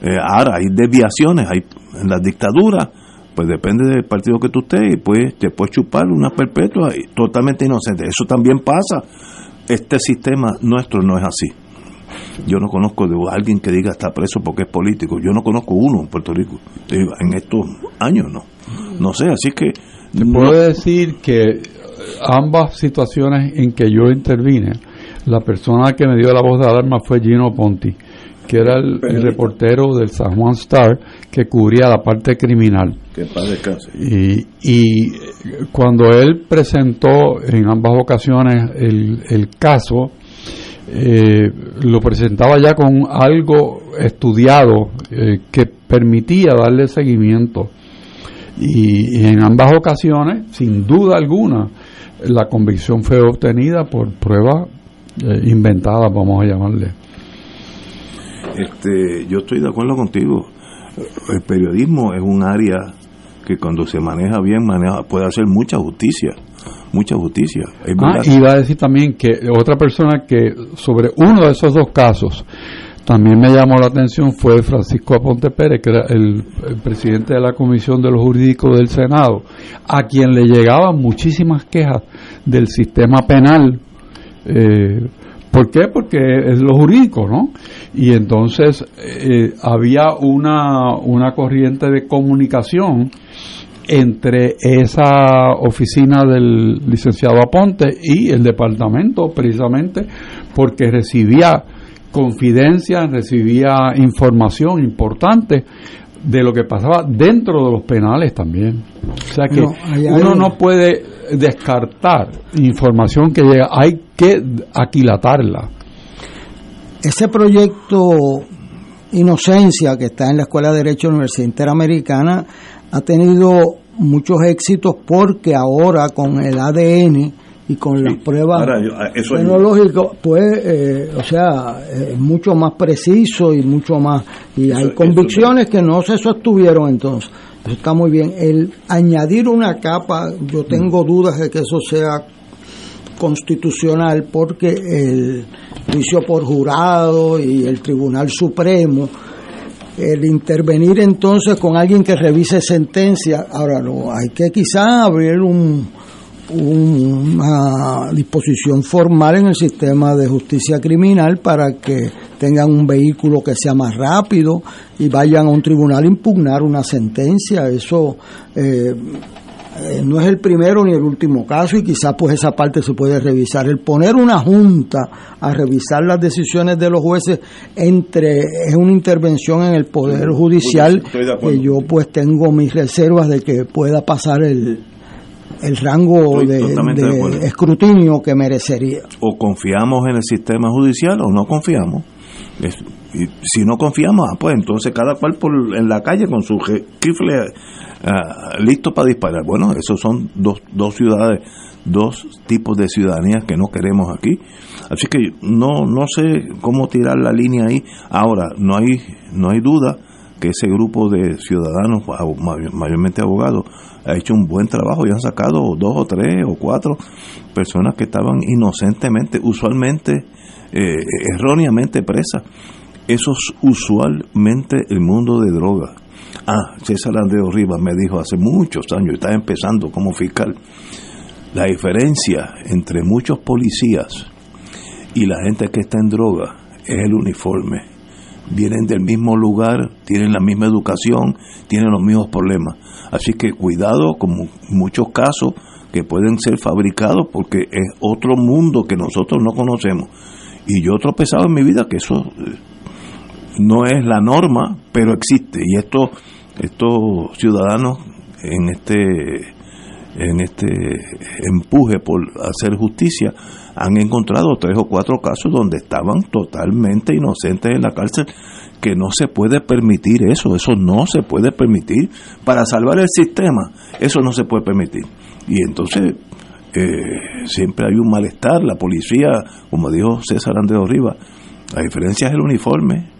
Eh, ahora hay desviaciones, hay en las dictaduras, pues depende del partido que tú estés, y pues te puedes chupar una perpetua y totalmente inocente. Eso también pasa. Este sistema nuestro no es así. Yo no conozco de alguien que diga está preso porque es político. Yo no conozco uno en Puerto Rico. Digo, En estos años no. No sé, así que Te no- puedo decir que eh, ambas situaciones en que yo intervine, la persona que me dio la voz de alarma fue Gino Ponti, que era el, el reportero del San Juan Star que cubría la parte criminal. que. Y, y cuando él presentó en ambas ocasiones el, el caso, eh, lo presentaba ya con algo estudiado eh, que permitía darle seguimiento. Y, y en ambas ocasiones, sin duda alguna, la convicción fue obtenida por pruebas eh, inventadas, vamos a llamarle. Este, yo estoy de acuerdo contigo. El periodismo es un área que cuando se maneja bien maneja, puede hacer mucha justicia, mucha justicia. Ah, iba a decir también que otra persona que sobre uno de esos dos casos también me llamó la atención fue Francisco Aponte Pérez, que era el, el presidente de la Comisión de los Jurídicos del Senado, a quien le llegaban muchísimas quejas del sistema penal. Eh, ¿Por qué? Porque es lo jurídico, ¿no? Y entonces eh, había una, una corriente de comunicación entre esa oficina del licenciado Aponte y el departamento, precisamente porque recibía confidencia, recibía información importante de lo que pasaba dentro de los penales también. O sea que uno no puede descartar información que llega, hay que aquilatarla. Ese proyecto Inocencia, que está en la Escuela de Derecho de la Universidad Interamericana, ha tenido muchos éxitos porque ahora con el ADN y con las pruebas es- tecnológicas, pues, eh, o sea, es mucho más preciso y mucho más. Y hay convicciones que no se sostuvieron entonces. Eso está muy bien. El añadir una capa, yo tengo dudas de que eso sea constitucional porque el juicio por jurado y el Tribunal Supremo el intervenir entonces con alguien que revise sentencia, ahora no, hay que quizás abrir un- una disposición formal en el sistema de justicia criminal para que tengan un vehículo que sea más rápido y vayan a un tribunal a impugnar una sentencia. Eso eh, eh, no es el primero ni el último caso y quizás pues esa parte se puede revisar. El poner una junta a revisar las decisiones de los jueces entre es una intervención en el poder judicial que yo pues tengo mis reservas de que pueda pasar el, el rango de, escrutinio que merecería. o confiamos en el sistema judicial o no confiamos. Es- y si no confiamos, ah, pues entonces cada cual por, en la calle con su rifle ah, listo para disparar. Bueno, esos son dos, dos ciudades, dos tipos de ciudadanías que no queremos aquí. Así que no, no sé cómo tirar la línea ahí. Ahora, no hay, no hay duda que ese grupo de ciudadanos, mayormente abogados, ha hecho un buen trabajo y han sacado dos o tres o cuatro personas que estaban inocentemente, usualmente, eh, erróneamente presas. Eso es usualmente el mundo de drogas. Ah, César Andreo Rivas me dijo hace muchos años, estaba empezando como fiscal, la diferencia entre muchos policías y la gente que está en droga es el uniforme. Vienen del mismo lugar, tienen la misma educación, tienen los mismos problemas. Así que cuidado con mu- muchos casos que pueden ser fabricados porque es otro mundo que nosotros no conocemos. Y yo he tropezado en mi vida que eso eh, no es la norma, pero existe. Y esto, estos ciudadanos en este en este empuje por hacer justicia han encontrado tres o cuatro casos donde estaban totalmente inocentes en la cárcel que no se puede permitir eso, eso no se puede permitir. Para salvar el sistema, eso no se puede permitir. Y entonces eh, siempre hay un malestar, la policía, como dijo César Andrés Rivas, la diferencia es el uniforme,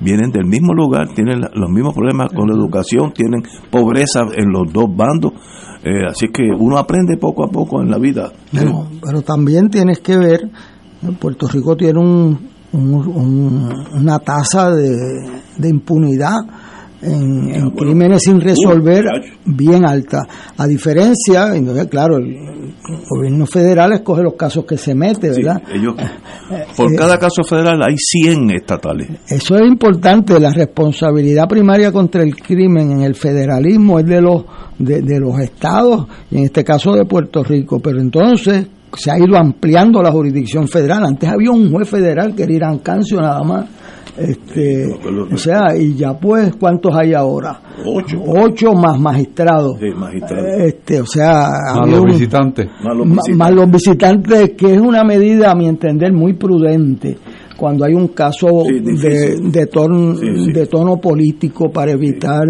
vienen del mismo lugar, tienen los mismos problemas con la educación, tienen pobreza en los dos bandos, eh, así que uno aprende poco a poco en la vida. Pero, también tienes que ver. Puerto Rico tiene un, un- un- una tasa de impunidad en, en crímenes sin resolver bien alta. A diferencia, claro, el, el gobierno federal escoge los casos que se mete, ¿verdad? Ellos, por eh, cada caso federal hay 100 estatales. Eso es importante, la responsabilidad primaria contra el crimen en el federalismo es de los de, de los estados y en este caso de Puerto Rico, pero entonces se ha ido ampliando la jurisdicción federal. Antes había un juez federal que era Irán Cancio nada más. Este, o sea, y ya pues, ¿cuántos hay ahora? Ocho. Ocho más magistrados. Sí, magistrado. Este, o sea, habido los un- visitantes. Más los visitantes. más los visitantes, que es una medida, a mi entender, muy prudente cuando hay un caso Sí, de, de, tono, Sí, sí. de tono político para evitar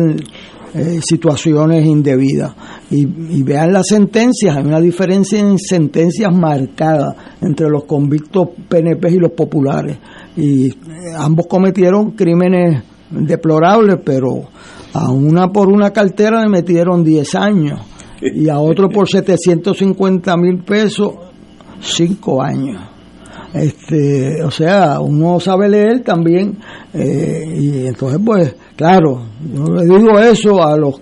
eh, situaciones indebidas. Y, y vean las sentencias, hay una diferencia en sentencias marcadas entre los convictos PNP y los populares. Y eh, ambos cometieron crímenes deplorables, pero a una por una cartera le metieron 10 años y a otro por 750 mil pesos, 5 años. Este, o sea, uno sabe leer también, eh, y entonces, pues, claro, yo le digo eso a los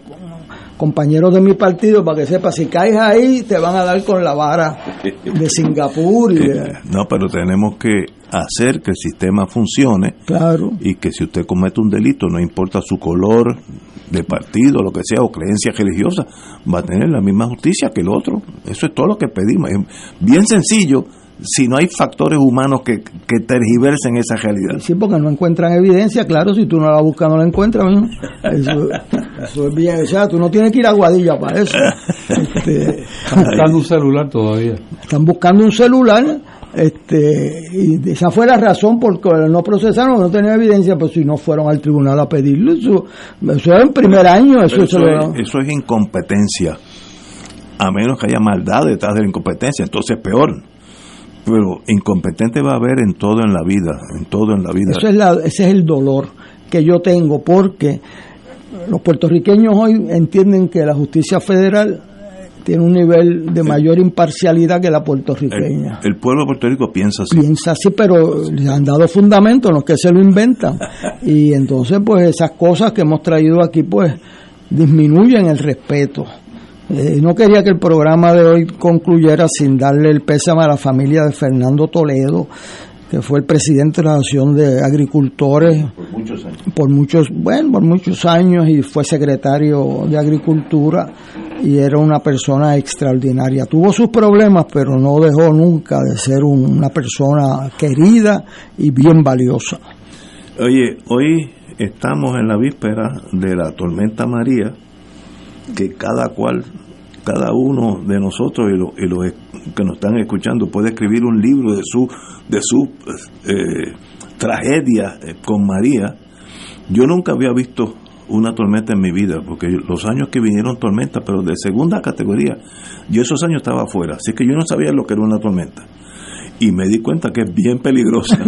compañeros de mi partido para que sepa, si caes ahí, te van a dar con la vara de Singapur y de- No, pero tenemos que hacer que el sistema funcione claro. y que si usted comete un delito, no importa su color de partido, lo que sea, o creencia religiosa, va a tener la misma justicia que el otro. Eso es todo lo que pedimos. Es bien sencillo si no hay factores humanos que, que tergiversen esa realidad. Sí, porque no encuentran evidencia, claro, si tú no la buscas no la encuentras. Eso, eso es bien, o sea, tú no tienes que ir a Guadilla para eso. Este, Están buscando un celular todavía. están buscando un celular Este, y esa fue la razón por la no procesaron, no tenían evidencia, pues si no fueron al tribunal a pedirlo. Eso, eso era en primer año. Eso, eso, es, eso es incompetencia. A menos que haya maldad detrás de la incompetencia, entonces peor pero incompetente va a haber en todo en la vida, en todo en la vida. Eso es la, ese es el dolor que yo tengo porque los puertorriqueños hoy entienden que la justicia federal tiene un nivel de mayor imparcialidad que la puertorriqueña. El, pueblo de Puerto Rico piensa así. Piensa así, pero le han dado fundamentos, los que se lo inventan. y entonces, pues esas cosas que hemos traído aquí, pues disminuyen el respeto. Eh, no quería que el programa de hoy concluyera sin darle el pésame a la familia de Fernando Toledo, que fue el presidente de la Asociación de Agricultores por muchos años. Por muchos, bueno, por muchos años y fue secretario de Agricultura y era una persona extraordinaria. Tuvo sus problemas, pero no dejó nunca de ser una persona querida y bien valiosa. Oye, hoy estamos en la víspera de la tormenta María, que cada cual cada uno de nosotros y, los que nos están escuchando puede escribir un libro de su de su eh, tragedia eh, con María. Yo nunca había visto una tormenta en mi vida, porque los años que vinieron tormentas, pero de segunda categoría, yo esos años estaba afuera, así que yo no sabía lo que era una tormenta. Y me di cuenta que es bien peligrosa,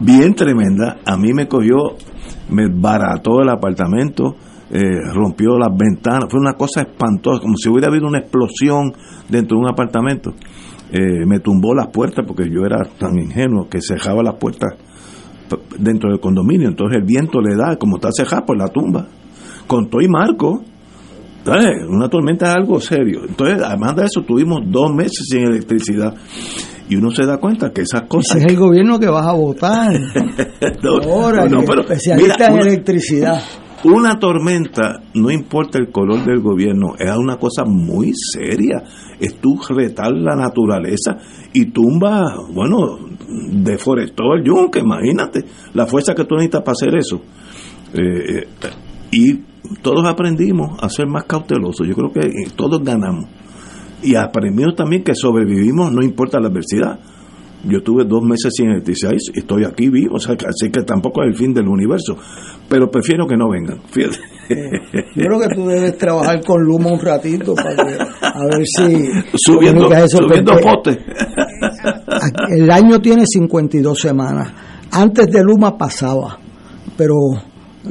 bien tremenda. A mí me cogió, me barató el apartamento, eh, rompió las ventanas, fue una cosa espantosa, como si hubiera habido una explosión dentro de un apartamento. Eh, me tumbó las puertas porque yo era tan ingenuo que cerraba las puertas dentro del condominio, entonces el viento le da, como está cerrada, pues la tumba. Con todo y marco, una tormenta es algo serio. Entonces, además de eso, tuvimos dos meses sin electricidad. Y uno se da cuenta que esas cosas. Ese es el gobierno que vas a votar. Ahora, no, pero, especialista en electricidad una tormenta, no importa el color del gobierno, es una cosa muy seria. Es tú retar la naturaleza y tumba, bueno, deforestó el yunque, imagínate la fuerza que tú necesitas para hacer eso. Eh, eh, y todos aprendimos a ser más cautelosos. Yo creo que todos ganamos. Y aprendimos también que sobrevivimos, no importa la adversidad yo tuve dos meses sin electricidad y estoy aquí vivo, o sea, así que tampoco es el fin del universo, pero prefiero que no vengan, fíjate. Yo creo que tú debes trabajar con Luma un ratito para a ver si subiendo, subiendo potes. El año tiene 52 semanas. Antes de Luma pasaba, pero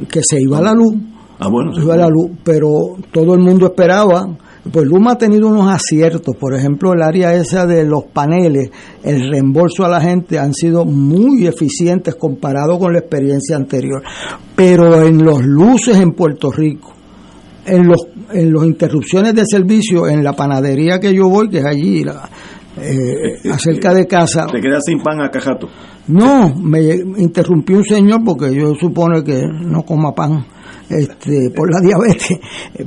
que se iba la luz. Ah, bueno, se iba la luz, pero todo el mundo esperaba pues Luma ha tenido unos aciertos, por ejemplo, el área esa de los paneles, el reembolso a la gente han sido muy eficientes comparado con la experiencia anterior. Pero en los luces en Puerto Rico, en los en las interrupciones de servicio en la panadería que yo voy, que es allí, la, eh, acerca de casa. ¿Te quedas sin pan a cajato? No, me interrumpió un señor porque yo supone que no coma pan este, por la diabetes.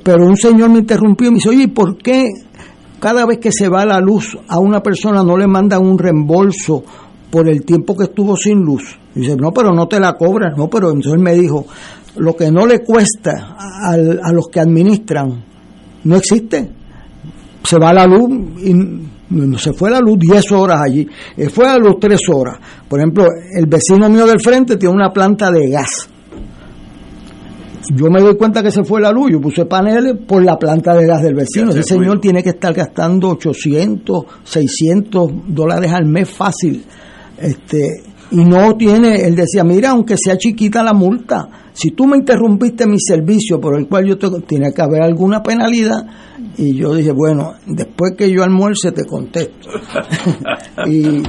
Pero un señor me interrumpió y me dice, oye, ¿por qué cada vez que se va la luz a una persona no le mandan un reembolso por el tiempo que estuvo sin luz? Y dice, no, pero no te la cobran. No, pero entonces me dijo, lo que no le cuesta a, a los que administran no existe. Se va la luz y se fue la luz 10 horas allí, eh, fue a los 3 horas. Por ejemplo, el vecino mío del frente tiene una planta de gas yo me doy cuenta que se fue la luz, yo puse paneles por la planta de gas del vecino. Ese señor tiene que estar gastando 800, 600 dólares al mes fácil. Este, y no tiene, él decía, mira, aunque sea chiquita la multa, si tú me interrumpiste mi servicio por el cual yo tengo, tiene que haber alguna penalidad. Y yo dije, bueno, después que yo almuerce te contesto. y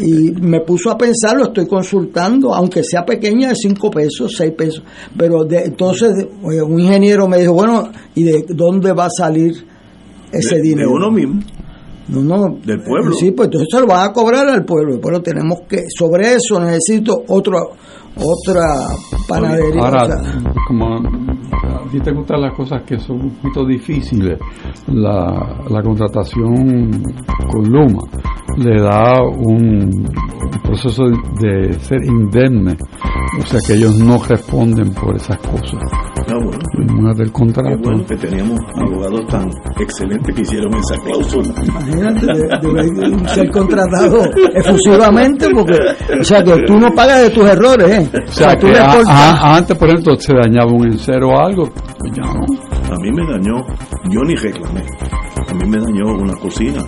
y me puso a pensar, lo estoy consultando, aunque sea pequeña, de 5 pesos, 6 pesos. Pero de, entonces un ingeniero me dijo, bueno, ¿y de dónde va a salir ese dinero? De uno mismo. No, no. Del pueblo. Sí, pues entonces se lo van a cobrar al pueblo. Pero tenemos que, sobre eso necesito otro otra panadería. Ahora, como a ti te gustan las cosas que son un poquito difíciles, la, la contratación con Luma le da un, proceso de ser indemne, o sea que ellos no responden por esas cosas. Ah, bueno. Del contrato. Qué bueno que teníamos abogados tan excelentes que hicieron esa cláusula. Imagínate, de- ser contratado efusivamente porque, o sea, que tú no pagas de tus errores, ¿eh? O sea, tú que le a- a- antes, por ejemplo, se dañaba un encero o algo, no. A mí me dañó, yo ni reclamé, a mí me dañó una cocina,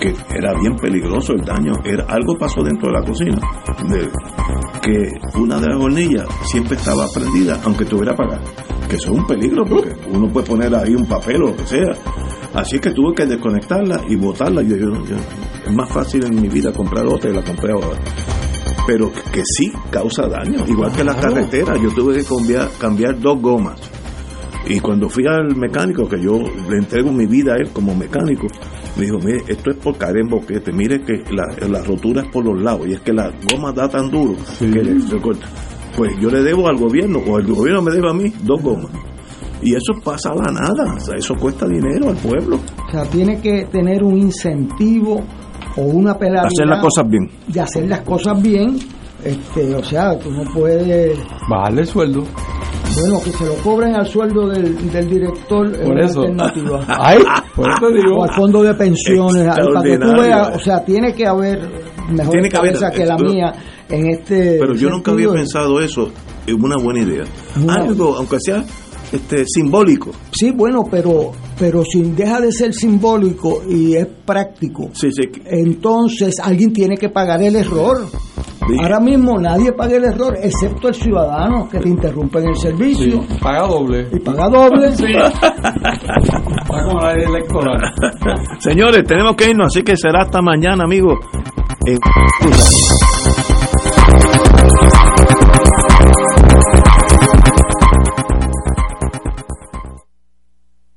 que era bien peligroso el daño, era algo pasó dentro de la cocina, de- que una de las hornillas siempre estaba prendida, aunque tuviera apagada, que eso es un peligro, porque uno puede poner ahí un papel o lo que sea, así que tuve que desconectarla y botarla, yo, yo, yo- es más fácil en mi vida comprar otra y la compré ahora pero que sí causa daño, igual que la carretera. Yo tuve que cambiar, cambiar dos gomas. Y cuando fui al mecánico, que yo le entrego mi vida a él como mecánico, me dijo, mire, esto es por caer en boquete, mire que la, la rotura es por los lados, y es que la goma da tan duro que le- se corta. Pues yo le debo al gobierno, o el gobierno me debe a mí, dos gomas. Y eso pasa a la nada, o sea, eso cuesta dinero al pueblo. O sea, tiene que tener un incentivo o una penalidad Hacer las cosas bien. de hacer las cosas bien. Este, o sea, tú no puedes, Bajarle el sueldo. Bueno, que se lo cobren al sueldo del, del director Por eso. alternativa. Ay, por eso digo. o al fondo de pensiones, para que tú veas, o sea, tiene que haber mejor Tiene que haber- cabeza que la pero- mía en este Pero yo nunca había pensado eso, es una buena idea. Una- Algo, aunque sea este simbólico. Sí, bueno, pero pero sin deja de ser simbólico y es práctico. Sí, sí. Entonces alguien tiene que pagar el error. Sí. Ahora mismo nadie paga el error excepto el ciudadano que te interrumpe en el servicio Sí, paga doble. y paga doble. Está como la ley electoral. Señores, tenemos que irnos, así que será hasta mañana, amigos. En-